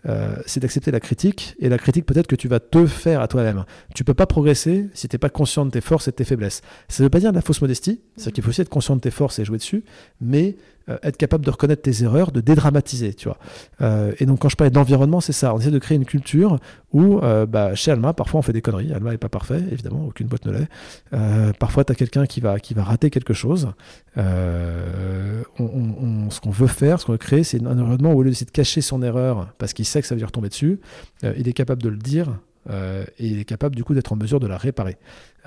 [SPEAKER 2] euh, c'est d'accepter la critique, et la critique peut-être que tu vas te faire à toi-même. Tu peux pas progresser si tu n'es pas conscient de tes forces et de tes faiblesses. Ça veut pas dire de la fausse modestie, c'est qu'il faut aussi être conscient de tes forces et jouer dessus, mais euh, être capable de reconnaître tes erreurs, de dédramatiser, tu vois. Euh, et donc quand je parle d'environnement, c'est ça. On essaie de créer une culture où, bah, chez Alma, parfois on fait des conneries. Alma n'est pas parfait, évidemment, aucune boîte ne l'est. parfois, tu as quelqu'un qui va, qui va rater quelque chose. Ce qu'on veut faire, ce qu'on veut créer, c'est un environnement où au lieu d'essayer de cacher son erreur, parce qu'il sait que ça va lui retomber dessus, euh, il est capable de le dire euh, et il est capable du coup d'être en mesure de la réparer.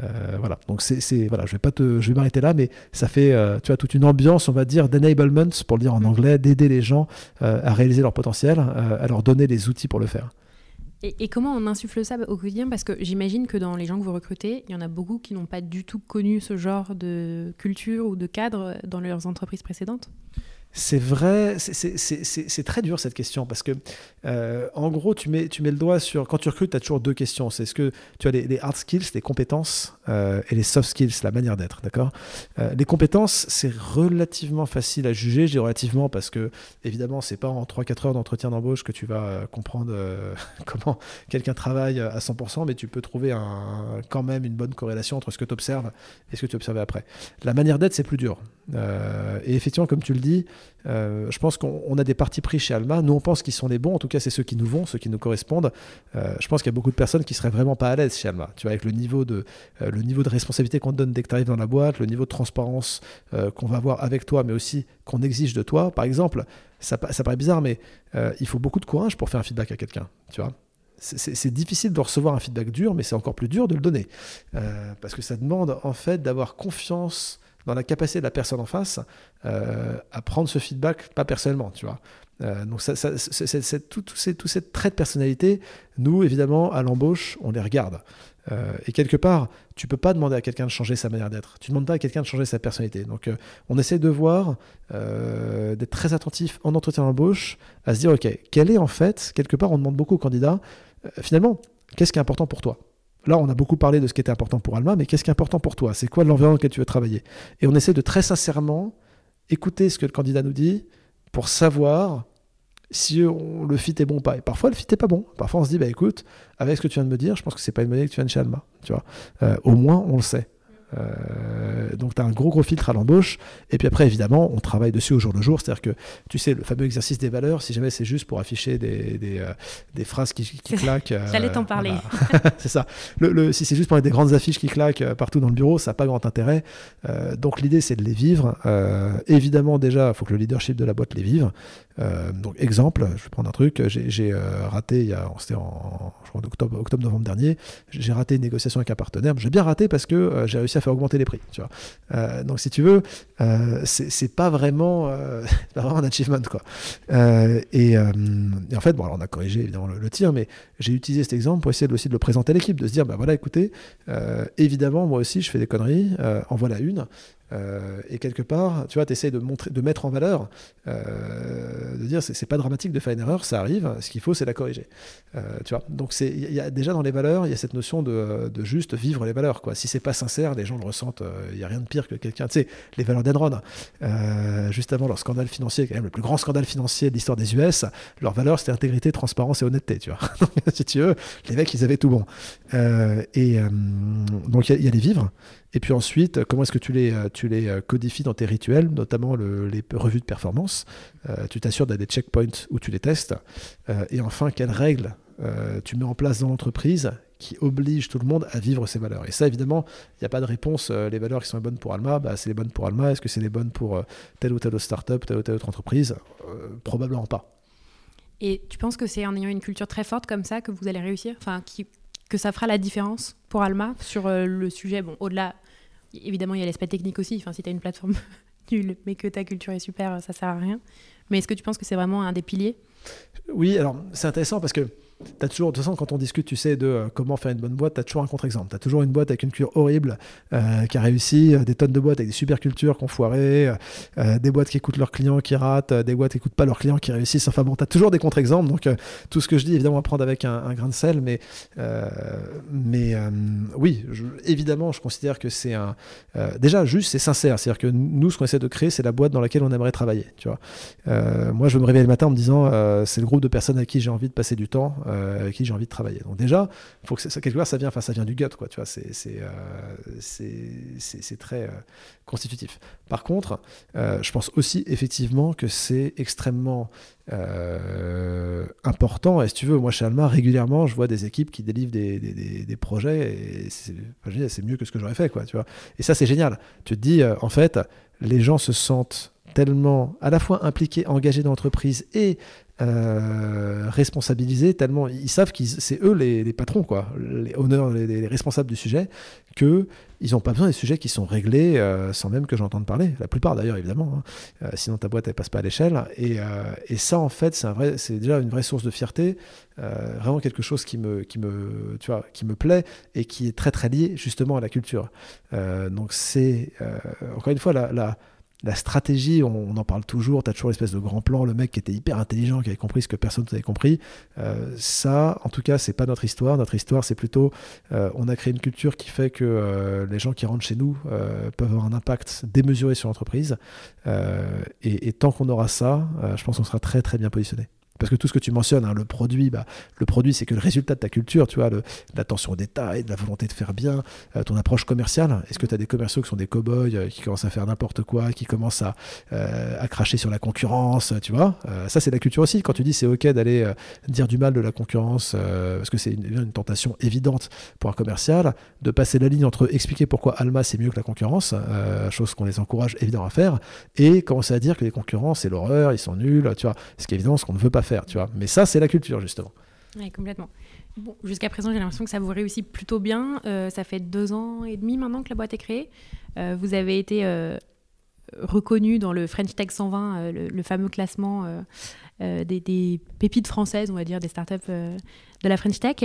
[SPEAKER 2] Euh, voilà. Donc c'est voilà, je vais pas te, je vais m'arrêter là, mais ça fait tu vois toute une ambiance, on va dire d'enablement pour le dire en anglais, d'aider les gens à réaliser leur potentiel, à leur donner les outils pour le faire.
[SPEAKER 1] Et, et, comment on insuffle ça au quotidien? Parce que j'imagine que dans les gens que vous recrutez, il y en a beaucoup qui n'ont pas du tout connu ce genre de culture ou de cadre dans leurs entreprises précédentes?
[SPEAKER 2] C'est vrai, c'est très dur cette question parce que, euh, en gros, tu mets, tu mets le doigt sur. Quand tu recrutes, tu as toujours deux questions. C'est ce que tu as les, hard skills, les compétences, euh, et les soft skills, la manière d'être. D'accord? Euh, Les compétences, c'est relativement facile à juger. J'ai relativement parce que, évidemment, c'est pas en 3-4 heures d'entretien d'embauche que tu vas comprendre comment quelqu'un travaille à 100%, mais tu peux trouver un, quand même une bonne corrélation entre ce que tu observes et ce que tu observes après. La manière d'être, c'est plus dur. et effectivement, comme tu le dis, euh, je pense qu'on a des partis pris chez Alma. Nous, on pense qu'ils sont les bons. En tout cas, c'est ceux qui nous vont, ceux qui nous correspondent. Euh, je pense qu'il y a beaucoup de personnes qui seraient vraiment pas à l'aise chez Alma. Tu vois, avec le niveau de, euh, le niveau de responsabilité qu'on te donne dès que tu arrives dans la boîte, le niveau de transparence qu'on va avoir avec toi, mais aussi qu'on exige de toi. Par exemple, ça, ça paraît bizarre, mais il faut beaucoup de courage pour faire un feedback à quelqu'un. Tu vois c'est difficile de recevoir un feedback dur, mais c'est encore plus dur de le donner. parce que ça demande en fait d'avoir confiance dans la capacité de la personne en face euh, à prendre ce feedback, pas personnellement, tu vois. Euh, donc ça, c'est, tous ces, traits de personnalité, nous, évidemment, à l'embauche, on les regarde. Euh, et quelque part, tu peux pas demander à quelqu'un de changer sa manière d'être. Tu ne demandes pas à quelqu'un de changer sa personnalité. Donc, on essaie de voir, d'être très attentif en entretien d'embauche, à se dire, OK, quel est en fait, quelque part, on demande beaucoup aux candidats, finalement, qu'est-ce qui est important pour toi? Là, on a beaucoup parlé de ce qui était important pour Alma, mais qu'est-ce qui est important pour toi? C'est quoi l'environnement dans lequel tu veux travailler? Et on essaie de très sincèrement écouter ce que le candidat nous dit pour savoir si le fit est bon ou pas. Et parfois, le fit n'est pas bon. Parfois, on se dit, bah, écoute, avec ce que tu viens de me dire, je pense que c'est pas une monnaie que tu viens de chez Alma. Tu vois euh, au moins, on le sait. Euh, donc tu as un gros gros filtre à l'embauche. Et puis après, évidemment, on travaille dessus au jour le jour. C'est-à-dire que, tu sais, le fameux exercice des valeurs, si jamais c'est juste pour afficher des, des, euh, des phrases qui, qui claquent.
[SPEAKER 1] Euh, J'allais t'en parler.
[SPEAKER 2] c'est ça. Le, le, si c'est juste pour mettre des grandes affiches qui claquent partout dans le bureau, ça n'a pas grand intérêt. donc l'idée, c'est de les vivre. évidemment, déjà, il faut que le leadership de la boîte les vive. donc exemple, je vais prendre un truc. J'ai raté, il y a, c'était en, octobre, octobre, novembre dernier, j'ai raté une négociation avec un partenaire. J'ai bien raté parce que j'ai réussi à faire augmenter les prix. Tu vois. Euh, donc si tu veux, euh, c'est pas vraiment, euh, pas vraiment un achievement quoi. Et, en fait, bon, alors on a corrigé évidemment le, tir, mais j'ai utilisé cet exemple pour essayer aussi de le présenter à l'équipe, de se dire, bah voilà, écoutez, évidemment, moi aussi, je fais des conneries, en voilà une. Euh, et quelque part, tu vois, tu essaies de, montrer, de mettre en valeur, euh, de dire c'est pas dramatique de faire une erreur, ça arrive, ce qu'il faut c'est la corriger. Euh, tu vois, donc y a déjà dans les valeurs, il y a cette notion de, juste vivre les valeurs. Quoi. Si c'est pas sincère, les gens le ressentent. Il n'y a rien de pire que quelqu'un, tu sais, les valeurs d'Enron, juste avant leur scandale financier, quand même le plus grand scandale financier de l'histoire des US, leur valeur c'était intégrité, transparence et honnêteté. Tu vois, si tu veux, les mecs ils avaient tout bon. et donc il y, y, a les vivres. Et puis ensuite, comment est-ce que tu les, euh, euh, codifies dans tes rituels, notamment les revues de performance? Euh, Tu t'assures d'avoir des checkpoints où tu les testes. et enfin, quelles règles tu mets en place dans l'entreprise qui obligent tout le monde à vivre ces valeurs? Et ça, évidemment, il n'y a pas de réponse. les valeurs qui sont les bonnes pour Alma, bah, c'est les bonnes pour Alma. Est-ce que c'est les bonnes pour telle ou telle autre startup, telle ou telle autre entreprise? Probablement pas.
[SPEAKER 1] Et tu penses que c'est en ayant une culture très forte comme ça que vous allez réussir? Enfin, qui, que ça fera la différence pour Alma sur euh, le sujet Bon, au-delà, évidemment, il y a l'aspect technique aussi. Enfin, si tu as une plateforme nulle, mais que ta culture est super, ça sert à rien. Mais est-ce que tu penses que c'est vraiment un des piliers?
[SPEAKER 2] Oui, alors c'est intéressant parce que As toujours, de toute façon, quand on discute, tu sais, de euh, comment faire une bonne boîte, tu as toujours un contre-exemple. Tu as toujours une boîte avec une culture horrible euh, qui a réussi, euh, des tonnes de boîtes avec des super cultures qui ont foiré, des boîtes qui écoutent leurs clients qui ratent, des boîtes qui écoutent pas leurs clients qui réussissent. Enfin bon, tu as toujours des contre-exemples. Donc, tout ce que je dis, évidemment, à prendre avec un, grain de sel. Mais, mais oui, évidemment, je considère que c'est un. déjà, juste, c'est sincère. C'est-à-dire que nous, ce qu'on essaie de créer, c'est la boîte dans laquelle on aimerait travailler. Tu vois moi, je me réveiller le matin en me disant, c'est le groupe de personnes avec qui j'ai envie de passer du temps euh, avec qui j'ai envie de travailler. Donc déjà, faut que quelque part, ça vient, enfin, ça vient du gut, quoi. Tu vois, c'est c'est euh, très euh, constitutif. Par contre, je pense aussi effectivement que c'est extrêmement important. Et si tu veux, moi chez Alma, régulièrement, je vois des équipes qui délivrent des, des, projets et c'est mieux que ce que j'aurais fait, quoi. Tu vois. Et ça, c'est génial. Tu te dis, en fait, les gens se sentent tellement à la fois impliqués, engagés dans l'entreprise et euh, responsabilisés, tellement ils savent que c'est eux les, patrons, quoi, les honneurs, les, responsables du sujet, que ils n'ont pas besoin des sujets qui sont réglés euh, sans même que j'entende parler. La plupart d'ailleurs, évidemment. Hein. Euh, sinon ta boîte elle passe pas à l'échelle. Et, et, ça en fait, c'est vrai, c'est déjà une vraie source de fierté, vraiment quelque chose qui me, qui me, tu vois, qui me plaît et qui est très très lié justement à la culture. donc c'est encore une fois la la stratégie, on, en parle toujours, tu as toujours l'espèce de grand plan, le mec qui était hyper intelligent, qui avait compris ce que personne n'avait compris. Euh, ça, en tout cas, c'est pas notre histoire. Notre histoire, c'est plutôt, euh, on a créé une culture qui fait que euh, les gens qui rentrent chez nous peuvent avoir un impact démesuré sur l'entreprise. Et, et, tant qu'on aura ça, je pense qu'on sera très très bien positionné. Parce que tout ce que tu mentionnes, hein, le produit, bah, le produit, c'est que le résultat de ta culture, tu vois, l'attention aux détails, de la volonté de faire bien, euh, ton approche commerciale. Est-ce que tu as des commerciaux qui sont des cow-boys, euh, qui commencent à faire n'importe quoi, qui commencent à, euh, cracher sur la concurrence, tu vois Ça, c'est la culture aussi. Quand tu dis c'est OK d'aller dire du mal de la concurrence, parce que c'est une, une, tentation évidente pour un commercial, de passer la ligne entre expliquer pourquoi Alma c'est mieux que la concurrence, chose qu'on les encourage évidemment à faire, et commencer à dire que les concurrents c'est l'horreur, ils sont nuls, tu vois. Ce qui est évident, ce qu'on ne veut pas faire, Mais ça, c'est la culture, justement.
[SPEAKER 1] Oui, complètement. Bon, jusqu'à présent, j'ai l'impression que ça vous réussit plutôt bien. Euh, ça fait deux ans et demi maintenant que la boîte est créée. Euh, vous avez été euh, reconnu dans le French Tech 120, le, fameux classement des, pépites françaises, on va dire, des startups de la French Tech.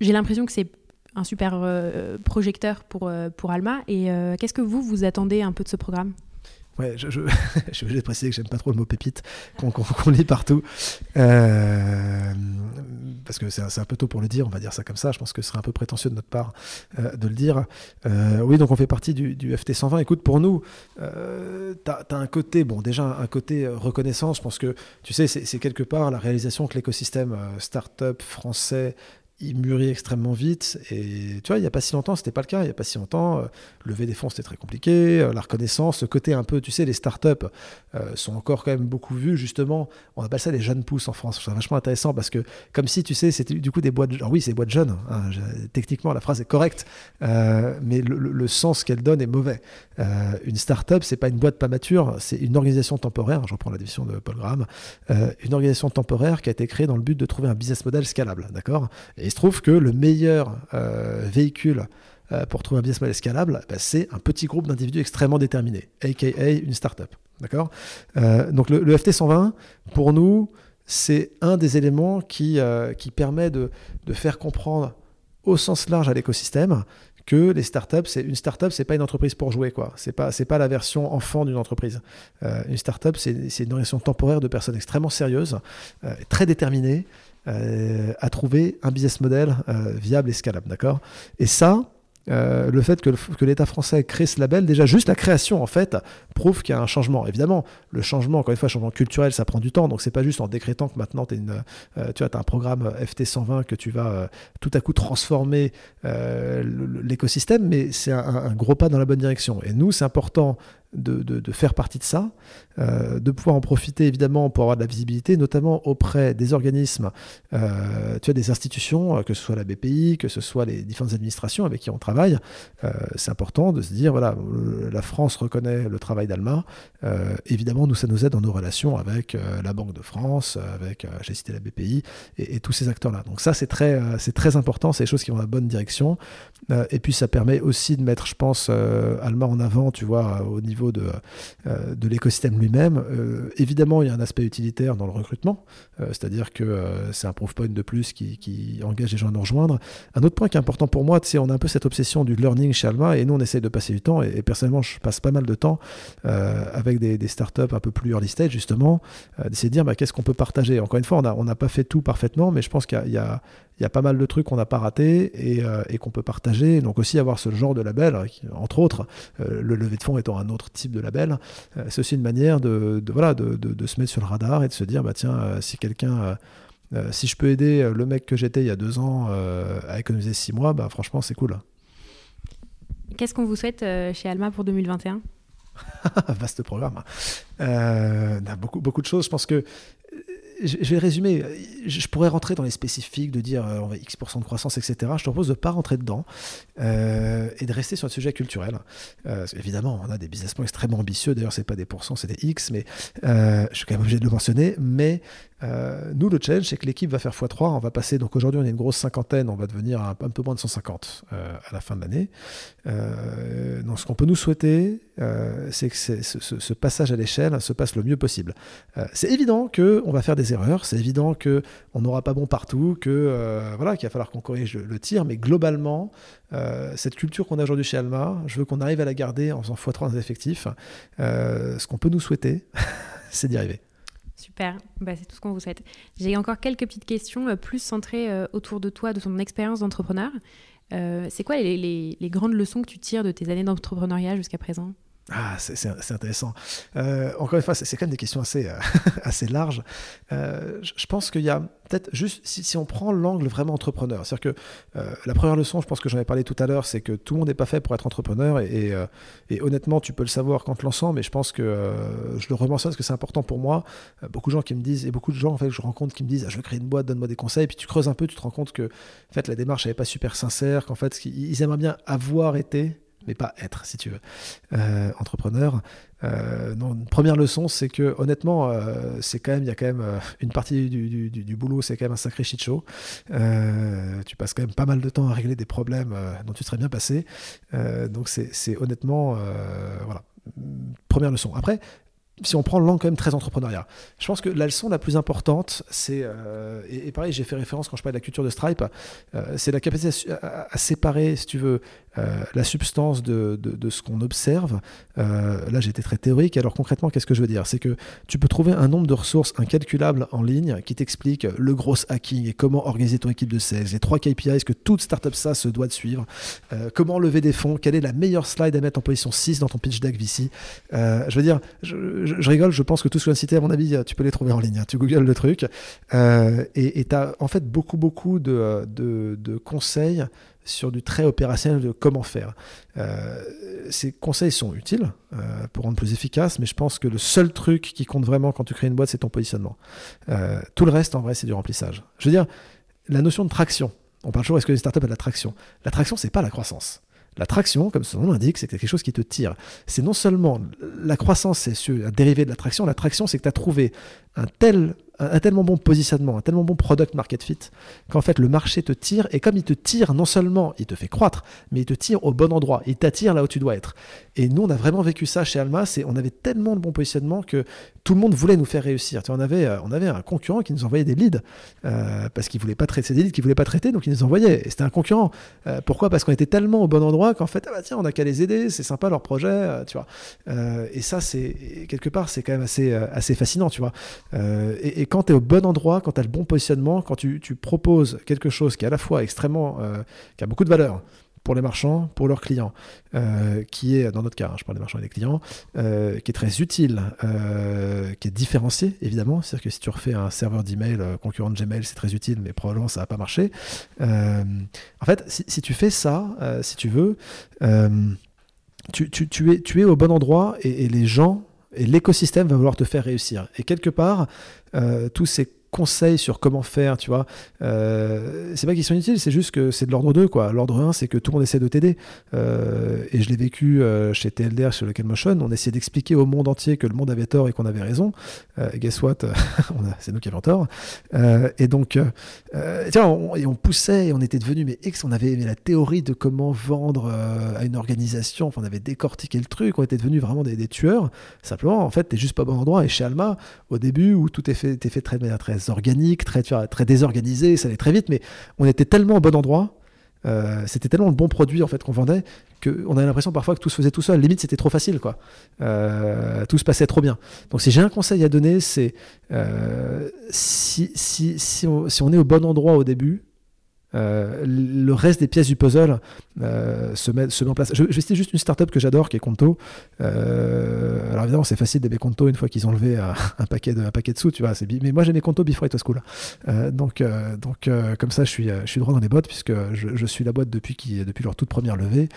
[SPEAKER 1] j'ai l'impression que c'est un super projecteur pour, pour Alma. Et qu'est-ce que vous, vous attendez un peu de ce programme?
[SPEAKER 2] Ouais, je, je, je vais préciser que j'aime pas trop le mot pépite qu'on lit partout. Euh, parce que c'est un, peu tôt pour le dire, on va dire ça comme ça. Je pense que ce serait un peu prétentieux de notre part euh, de le dire. Euh, oui, donc on fait partie du, FT 120. Écoute, pour nous, tu as, un côté, bon, déjà un côté reconnaissance. Je pense que, tu sais, c'est quelque part la réalisation que l'écosystème start-up français il mûrit extrêmement vite. Et tu vois, il n'y a pas si longtemps, c'était pas le cas. Il n'y a pas si longtemps, euh, lever des fonds, c'était très compliqué. Euh, la reconnaissance, ce côté un peu, tu sais, les startups euh, sont encore quand même beaucoup vues, justement. On appelle ça les jeunes pousses en France. C'est vachement intéressant parce que, comme si, tu sais, c'était du coup des boîtes. Alors oui, c'est des boîtes jeunes. Hein, techniquement, la phrase est correcte. mais le, sens qu'elle donne est mauvais. une startup, c'est pas une boîte pas mature, c'est une organisation temporaire. Je reprends la définition de Paul Graham. une organisation temporaire qui a été créée dans le but de trouver un business model scalable. D'accord? Il se trouve que le meilleur euh, véhicule euh, pour trouver un business model scalable, bah, c'est un petit groupe d'individus extrêmement déterminés, aka une startup. D'accord? Euh, Donc le, FT 120, pour nous, c'est un des éléments qui, qui permet de, de, faire comprendre au sens large à l'écosystème que les startups, c'est une startup, c'est pas une entreprise pour jouer quoi. C'est pas c'est pas la version enfant d'une entreprise. une startup, c'est une organisation temporaire de personnes extrêmement sérieuses, très déterminées, euh, à trouver un business model euh, viable et scalable. D'accord? Et ça, euh, le fait que, l'État français crée ce label, déjà juste la création en fait, prouve qu'il y a un changement. Évidemment, le changement, encore une fois, le changement culturel, ça prend du temps, donc c'est pas juste en décrétant que maintenant tu as un programme FT 120 que tu vas tout à coup transformer l'écosystème, mais c'est un, gros pas dans la bonne direction. Et nous, c'est important de, faire partie de ça, euh, de pouvoir en profiter évidemment pour avoir de la visibilité, notamment auprès des organismes, euh, tu as des institutions, euh, que ce soit la BPI, que ce soit les différentes administrations avec qui on travaille. c'est important de se dire, voilà, la France reconnaît le travail d'Alma. évidemment, nous, ça nous aide dans nos relations avec la Banque de France, avec, j'ai cité la BPI, et, tous ces acteurs-là. Donc ça, c'est très, c'est très important, c'est des choses qui vont dans la bonne direction. et puis, ça permet aussi de mettre, je pense, Alma en avant, tu vois, au niveau de, euh, de l'écosystème lui-même. Euh, évidemment, il y a un aspect utilitaire dans le recrutement, euh, c'est-à-dire que c'est un proof point de plus qui, qui, engage les gens à nous rejoindre. Un autre point qui est important pour moi, c'est on a un peu cette obsession du learning chez Alma, et nous, on essaye de passer du temps, et, personnellement, je passe pas mal de temps avec des, startups un peu plus early stage, justement, d'essayer de dire bah, qu'est-ce qu'on peut partager? Encore une fois, on n'a pas fait tout parfaitement, mais je pense qu'il y a, il y a pas mal de trucs qu'on n'a pas ratés et, euh, et qu'on peut partager. Donc aussi avoir ce genre de label, entre autres, euh, le lever de fonds étant un autre type de label, euh, c'est aussi une manière de, de voilà, de, de, de, se mettre sur le radar et de se dire, bah, tiens, si quelqu'un... si je peux aider le mec que j'étais il y a deux ans à économiser six mois, bah, franchement, c'est cool.
[SPEAKER 1] Qu'est-ce qu'on vous souhaite chez Alma pour 2021
[SPEAKER 2] Vaste programme. Euh, beaucoup, beaucoup de choses. Je pense que je vais résumer. Je pourrais rentrer dans les spécifiques, de dire euh, on va X% de croissance, etc. Je te propose de ne pas rentrer dedans euh, et de rester sur le sujet culturel. Euh, évidemment, on a des business plans extrêmement ambitieux. D'ailleurs, ce n'est pas des pourcents, c'est des X, mais je suis quand même obligé de le mentionner. Mais nous, le challenge, c'est que l'équipe va faire x3. On va passer, donc aujourd'hui, on est une grosse cinquantaine, on va devenir un, peu moins de 150 à la fin de l'année. Ce qu'on peut nous souhaiter, c'est que ce, passage à l'échelle se passe le mieux possible. c'est évident qu'on va faire des erreurs, c'est évident qu'on n'aura pas bon partout, que voilà, qu'il va falloir qu'on corrige le, tir, mais globalement, cette culture qu'on a aujourd'hui chez Alma, je veux qu'on arrive à la garder en faisant x3 dans les effectifs. ce qu'on peut nous souhaiter, c'est d'y arriver.
[SPEAKER 1] Super, bah, c'est tout ce qu'on vous souhaite. J'ai encore quelques petites questions euh, plus centrées euh, autour de toi, de ton expérience d'entrepreneur. Euh, c'est quoi les, grandes leçons que tu tires de tes années d'entrepreneuriat jusqu'à présent?
[SPEAKER 2] Ah, c'est intéressant. Euh, encore une fois, c'est quand même des questions assez, euh, assez larges. Euh, je pense qu'il y a peut-être juste, si, on prend l'angle vraiment entrepreneur, c'est-à-dire que la première leçon, je pense que j'en ai parlé tout à l'heure, c'est que tout le monde n'est pas fait pour être entrepreneur et, et, honnêtement, tu peux le savoir quand lançant, mais je pense que je le rementionne parce que c'est important pour moi. beaucoup de gens qui me disent, et beaucoup de gens en fait, que je rencontre qui me disent, ah, je veux créer une boîte, donne-moi des conseils, puis tu creuses un peu, tu te rends compte que en fait, la démarche n'est pas super sincère, qu'en fait, ils aimeraient bien avoir été mais pas être, si tu veux, euh, entrepreneur. Euh, une première leçon, c'est que honnêtement, euh, c'est quand même, il y a quand même une partie du, du, boulot, c'est quand même un sacré shit show. tu passes quand même pas mal de temps à régler des problèmes dont tu serais bien passé. donc c'est honnêtement, voilà, première leçon. Après, si on prend le quand même très entrepreneuriat. Je pense que la leçon la plus importante, c'est, euh, et, pareil, j'ai fait référence quand je parlais de la culture de Stripe, euh, c'est la capacité à, séparer, si tu veux, euh, la substance de, de, ce qu'on observe. là, j'étais très théorique. Alors concrètement, qu'est-ce que je veux dire? C'est que tu peux trouver un nombre de ressources incalculables en ligne qui t'expliquent le gros hacking et comment organiser ton équipe de sales, les trois KPIs que toute startup ça se doit de suivre, comment lever des fonds, quelle est la meilleure slide à mettre en position 6 dans ton pitch deck VC. je veux dire, je, rigole, je pense que tout ce que de citer, à mon avis, tu peux les trouver en ligne. Hein. Tu googles le truc. Euh, et tu as en fait beaucoup, beaucoup de, conseils sur du très opérationnel de comment faire. Euh, ces conseils sont utiles euh, pour rendre plus efficace, mais je pense que le seul truc qui compte vraiment quand tu crées une boîte, c'est ton positionnement. tout le reste, en vrai, c'est du remplissage. Je veux dire, la notion de traction. On parle toujours, est-ce que les startups ont de la traction? La traction, c'est pas la croissance. La traction, comme son nom l'indique, c'est quelque chose qui te tire. C'est non seulement la croissance, c'est un dérivé de l'attraction. L'attraction, c'est que tu as trouvé un tel un, tellement bon positionnement, un tellement bon product market fit, qu'en fait le marché te tire, et comme il te tire, non seulement il te fait croître, mais il te tire au bon endroit, il t'attire là où tu dois être. Et nous, on a vraiment vécu ça chez Alma, c'est on avait tellement de bon positionnement que tout le monde voulait nous faire réussir. On, avait, euh, on avait un concurrent qui nous envoyait des leads, euh, parce qu'il voulait pas traiter des leads qu'il voulait pas traiter, donc il nous envoyait. Et c'était un concurrent. Euh, pourquoi? Parce qu'on était tellement au bon endroit qu'en fait, ah bah tiens, on a qu'à les aider, c'est sympa leur projet, tu vois. et ça, c'est quelque part, c'est quand même assez, assez fascinant, tu vois. et quand tu es au bon endroit, quand tu as le bon positionnement, quand tu, proposes quelque chose qui est à la fois extrêmement, euh, qui a beaucoup de valeur pour les marchands, pour leurs clients, euh, qui est, dans notre cas, hein, je parle des marchands et des clients, euh, qui est très utile, qui est différencié, évidemment. C'est-à-dire que si tu refais un serveur d'email concurrent de Gmail, c'est très utile, mais probablement ça va pas marcher. en fait, si, tu fais ça, si tu veux, tu, es, au bon endroit et les gens et l'écosystème va vouloir te faire réussir. Et quelque part, euh, tous ces conseils sur comment faire, tu vois. Euh, c'est pas qu'ils sont inutiles, c'est juste que c'est de l'ordre 2, quoi. L'ordre 1, c'est que tout le monde essaie de t'aider. Euh, et je l'ai vécu euh, chez TLDR, chez Motion. On essayait d'expliquer au monde entier que le monde avait tort et qu'on avait raison. Euh, guess what? C'est nous qui avions tort. et donc, tiens, on, et on poussait et on était devenu, mais ex, on avait la théorie de comment vendre à une organisation. Enfin, on avait décortiqué le truc. On était devenu vraiment des, tueurs. Simplement, en fait, t'es juste pas bon endroit. Et chez Alma, au début, où tout est fait, était fait très, très organique, très, très désorganisé, ça allait très vite, mais on était tellement au bon endroit, euh, c'était tellement le bon produit en fait qu'on vendait qu'on avait l'impression parfois que tout se faisait tout seul. Limite, c'était trop facile, quoi. Euh, tout se passait trop bien. Donc, si j'ai un conseil à donner, c'est euh, si, si, si, on, si on est au bon endroit au début, le reste des pièces du puzzle euh, se, met, se met en place. Je, je juste une startup que j'adore qui est Conto. Euh, alors évidemment, c'est facile d'aimer Conto une fois qu'ils ont levé un, paquet de, un paquet de sous, tu vois. Mais moi, j'aimais Conto before it was cool. donc, donc comme ça, je suis, je suis droit dans les bottes puisque je, suis la boîte depuis, qui, depuis leur toute première levée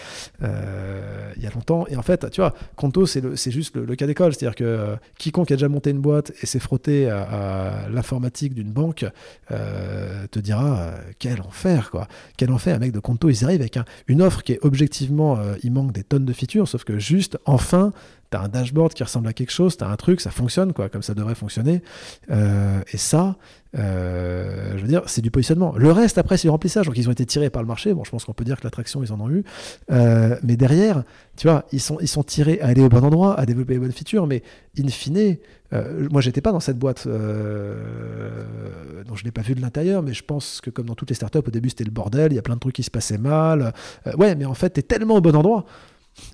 [SPEAKER 2] il y a longtemps. Et en fait, tu vois, Conto, c'est juste le, cas d'école. C'est-à-dire que quiconque a déjà monté une boîte et s'est frotté à, l'informatique d'une banque te dira quel enfer quoi. Quel enfer, un mec de Conto, ils arrivent avec une offre qui est objectivement, euh, il manque des tonnes de features, sauf que juste, enfin, tu as un dashboard qui ressemble à quelque chose, tu as un truc, ça fonctionne, quoi, comme ça devrait fonctionner. et ça, je veux dire, c'est du positionnement. Le reste, après, c'est du remplissage. Donc, ils ont été tirés par le marché. Bon, je pense qu'on peut dire que l'attraction, ils en ont eu. mais derrière, tu vois, ils sont, ils sont tirés à aller au bon endroit, à développer les bonnes features. Mais in fine, euh, moi, j'étais pas dans cette boîte, euh, donc je l'ai pas vu de l'intérieur, mais je pense que comme dans toutes les startups, au début c'était le bordel, il y a plein de trucs qui se passaient mal. Euh, ouais, mais en fait, tu es tellement au bon endroit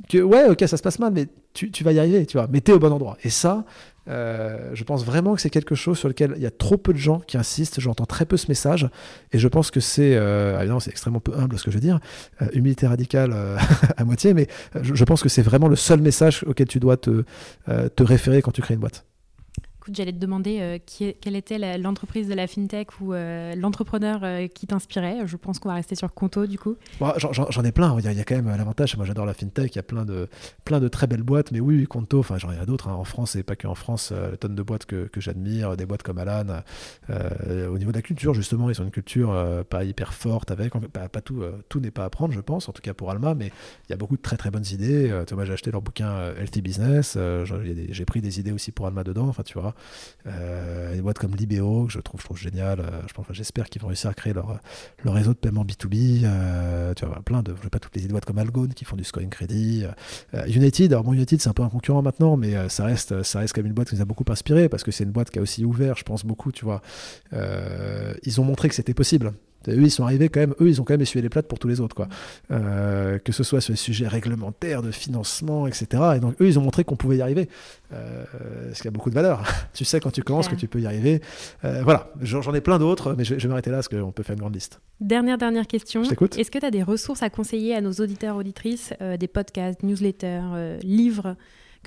[SPEAKER 2] que, ouais, ok, ça se passe mal, mais tu, tu vas y arriver, tu vois, mais tu es au bon endroit. Et ça, euh, je pense vraiment que c'est quelque chose sur lequel il y a trop peu de gens qui insistent. J'entends très peu ce message. Et je pense que c'est, euh, évidemment, c'est extrêmement peu humble ce que je veux dire, euh, humilité radicale à moitié, mais je, pense que c'est vraiment le seul message auquel tu dois te, te référer quand tu crées une boîte
[SPEAKER 1] j'allais te demander euh, quelle était l'entreprise de la fintech ou euh, l'entrepreneur euh, qui t'inspirait. Je pense qu'on va rester sur Conto du coup.
[SPEAKER 2] J'en ai plein. Il y, a, quand même l'avantage. Moi, j'adore la fintech. Il y a plein de, plein de très belles boîtes. Mais oui, Conto, enfin, j'en ai d'autres hein. en France et pas qu'en France. tonnes de boîtes que, que j'admire, des boîtes comme Alan. au niveau de la culture, justement, ils ont une culture pas hyper forte avec. Pas tout, tout n'est pas à prendre, je pense, en tout cas pour Alma. Mais il y a beaucoup de très très bonnes idées. moi, j'ai acheté leur bouquin Healthy Business. j'ai pris des idées aussi pour Alma dedans. Enfin, tu vois. Euh, des boîtes comme Libéo, que je trouve, je trouve génial. Euh, je pense, j'espère qu'ils vont réussir à créer leur, réseau de paiement B2B. Euh, tu plein de, je pas toutes les boîtes comme Algone qui font du scoring crédit. United, alors bon, United, c'est un peu un concurrent maintenant, mais ça reste, ça reste même une boîte qui nous a beaucoup inspiré parce que c'est une boîte qui a aussi ouvert, je pense, beaucoup, tu vois. ils ont montré que c'était possible. Eux, ils sont arrivés quand même, eux, ils ont quand même essuyé les plates pour tous les autres, quoi. Euh, que ce soit sur les sujets réglementaires, de financement, etc. Et donc, eux, ils ont montré qu'on pouvait y arriver. Euh, ce qui a beaucoup de valeur. tu sais, quand tu commences, que tu peux y arriver. Euh, voilà, j'en ai plein d'autres, mais je, vais m'arrêter là parce qu'on peut faire une grande liste.
[SPEAKER 1] Dernière, dernière question. Est-ce que tu as des ressources à conseiller à nos auditeurs, auditrices, des podcasts, newsletters, livres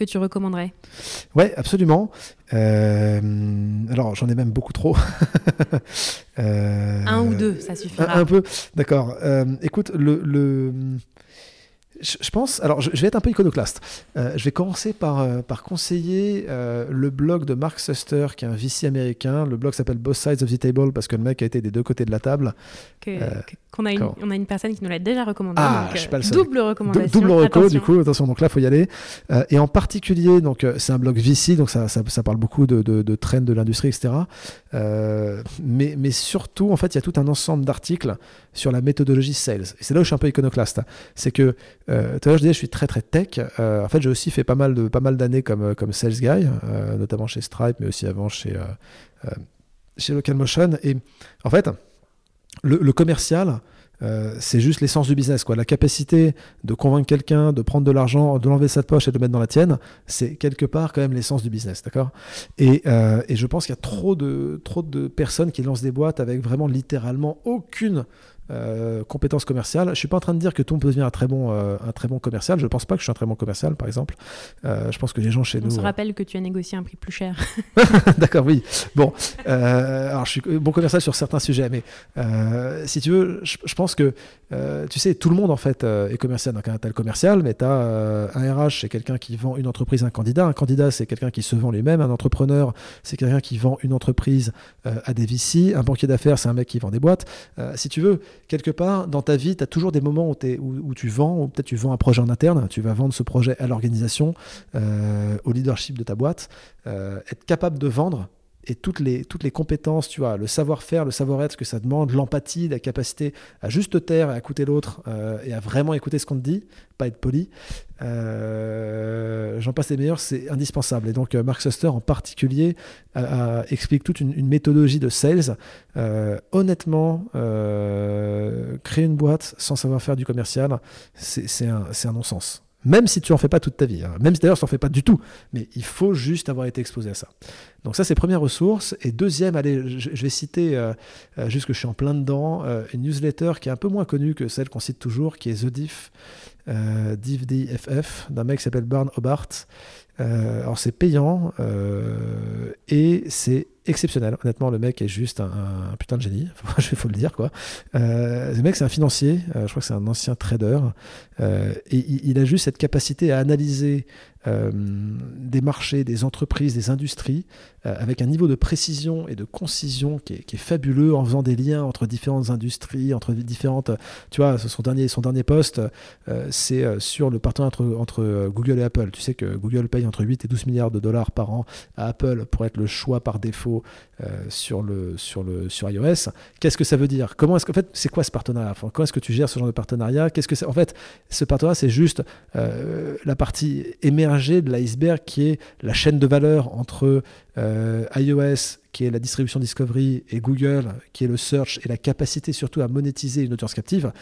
[SPEAKER 1] que tu recommanderais
[SPEAKER 2] Ouais, absolument. Euh, alors, j'en ai même beaucoup trop.
[SPEAKER 1] Euh, un ou deux, ça suffira.
[SPEAKER 2] Un, peu, d'accord. Euh, écoute, le, le je pense, alors je, vais être un peu iconoclaste. Euh, je vais commencer par, euh, par conseiller euh, le blog de Mark Suster, qui est un VC américain. Le blog s'appelle Both Sides of the Table parce que le mec a été des deux côtés de la table.
[SPEAKER 1] qu'on a une, on a une personne qui nous l'a déjà recommandé. Ah, je suis pas le seul. Double recommandation.
[SPEAKER 2] double reco, du coup, attention, donc là, il faut y aller. et en particulier, donc c'est un blog VC, donc ça, ça, ça parle beaucoup de, de, de trends de l'industrie, etc. mais, mais surtout, en fait, il y a tout un ensemble d'articles sur la méthodologie sales. Et c'est là où je suis un peu iconoclaste. C'est que euh, tout à l'heure, je disais, je suis très très tech. Euh, en fait, j'ai aussi fait pas mal de pas mal d'années comme euh, comme sales guy, notamment chez Stripe, mais aussi avant chez chez Locomotion. Et en fait, le, commercial, c'est juste l'essence du business. Quoi. La capacité de convaincre quelqu'un, de prendre de l'argent, de l'enlever de sa poche et de le mettre dans la tienne, c'est quelque part quand même l'essence du business. D'accord? Et, et, je pense qu'il y a trop de, trop de personnes qui lancent des boîtes avec vraiment littéralement aucune euh, compétences commerciales. Je suis pas en train de dire que tout le monde peut devenir un très bon, euh, un très bon commercial. Je pense pas que je suis un très bon commercial, par exemple. Euh, je pense que les gens chez nous. On
[SPEAKER 1] se rappelle que tu as négocié un prix plus cher.
[SPEAKER 2] D'accord, oui. Bon, alors je suis bon commercial sur certains sujets, mais si tu veux, je, pense que tu sais, tout le monde en fait est commercial. Donc, as le commercial, mais tu as un RH, c'est quelqu'un qui vend une entreprise, un candidat. Un candidat, c'est quelqu'un qui se vend lui-même. Un entrepreneur, c'est quelqu'un qui vend une entreprise à des VC. Un banquier d'affaires, c'est un mec qui vend des boîtes. si tu veux, quelque part, dans ta vie, tu as toujours des moments où, tu vends, ou peut-être tu vends un projet en interne, tu vas vendre ce projet à l'organisation, euh, au leadership de ta boîte. Euh, être capable de vendre, et toutes les, compétences, tu vois, le savoir-faire, le savoir-être, que ça demande, l'empathie, la capacité à juste taire et à écouter l'autre euh, et à vraiment écouter ce qu'on te dit, pas être poli. Euh, j'en passe les meilleurs, c'est indispensable. Et donc, euh, Mark Suster en particulier explique toute une, méthodologie de sales. honnêtement, créer une boîte sans savoir faire du commercial, c'est un non-sens. Même si tu n'en fais pas toute ta vie. Hein. Même si d'ailleurs tu n'en fais pas du tout. Mais il faut juste avoir été exposé à ça. Donc ça, c'est première ressource. Et deuxième, allez, je, vais citer, euh, euh, juste que je suis en plein dedans, euh, une newsletter qui est un peu moins connue que celle qu'on cite toujours, qui est The Diff, Diff DFF, d'un mec qui s'appelle Barn Hobart. Alors c'est payant et c'est exceptionnel. Honnêtement, le mec est juste un, putain de génie. Il faut le dire quoi. le mec, c'est un financier. je crois que c'est un ancien trader. et il, il, a juste cette capacité à analyser des marchés, des entreprises, des industries, avec un niveau de précision et de concision qui est, fabuleux en faisant des liens entre différentes industries, entre différentes. Tu vois, son dernier, son dernier poste, c'est sur le partenariat entre, Google et Apple. Tu sais que Google paye entre 8 et 12 milliards de dollars par an à Apple pour être le choix par défaut sur, le, sur, le, sur iOS. Qu'est-ce que ça veut dire? Comment est-ce qu'en fait, c'est quoi ce partenariat? Comment est-ce que tu gères ce genre de partenariat? Qu'est-ce que c'est En fait, ce partenariat, c'est juste euh, la partie émergée de l'iceberg qui est la chaîne de valeur entre euh, iOS qui est la distribution Discovery, et Google, qui est le search et la capacité surtout à monétiser une audience captive.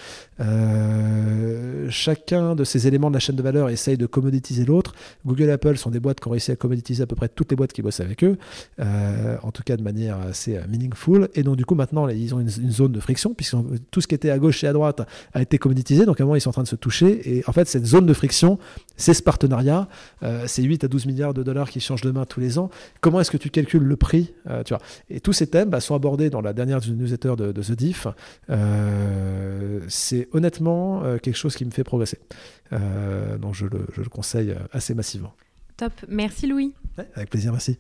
[SPEAKER 2] Euh, chacun de ces éléments de la chaîne de valeur essaye de commoditiser l'autre. Google et Apple sont des boîtes qui ont réussi à commoditiser à peu près toutes les boîtes qui bossent avec eux, euh, en tout cas de manière assez euh, meaningful. Et donc, du coup, maintenant, ils ont une, zone de friction, puisque tout ce qui était à gauche et à droite a été commoditisé. Donc, à un moment, ils sont en train de se toucher. Et en fait, cette zone de friction, c'est ce partenariat. c'est 8 à 12 milliards de dollars qui changent de main tous les ans. Comment est-ce que tu calcules le prix tu vois. Et tous ces thèmes bah, sont abordés dans la dernière newsletter de, de The Diff. Euh, c'est honnêtement euh, quelque chose qui me fait progresser. Euh, donc je le, je le, conseille assez massivement.
[SPEAKER 1] Top. Merci Louis.
[SPEAKER 2] avec plaisir, merci.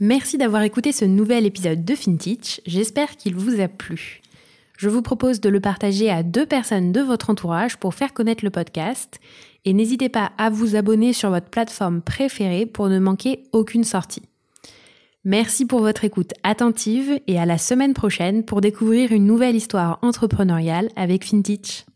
[SPEAKER 1] Merci d'avoir écouté ce nouvel épisode de FinTech. J'espère qu'il vous a plu. Je vous propose de le partager à deux personnes de votre entourage pour faire connaître le podcast et n'hésitez pas à vous abonner sur votre plateforme préférée pour ne manquer aucune sortie. Merci pour votre écoute attentive et à la semaine prochaine pour découvrir une nouvelle histoire entrepreneuriale avec FinTech.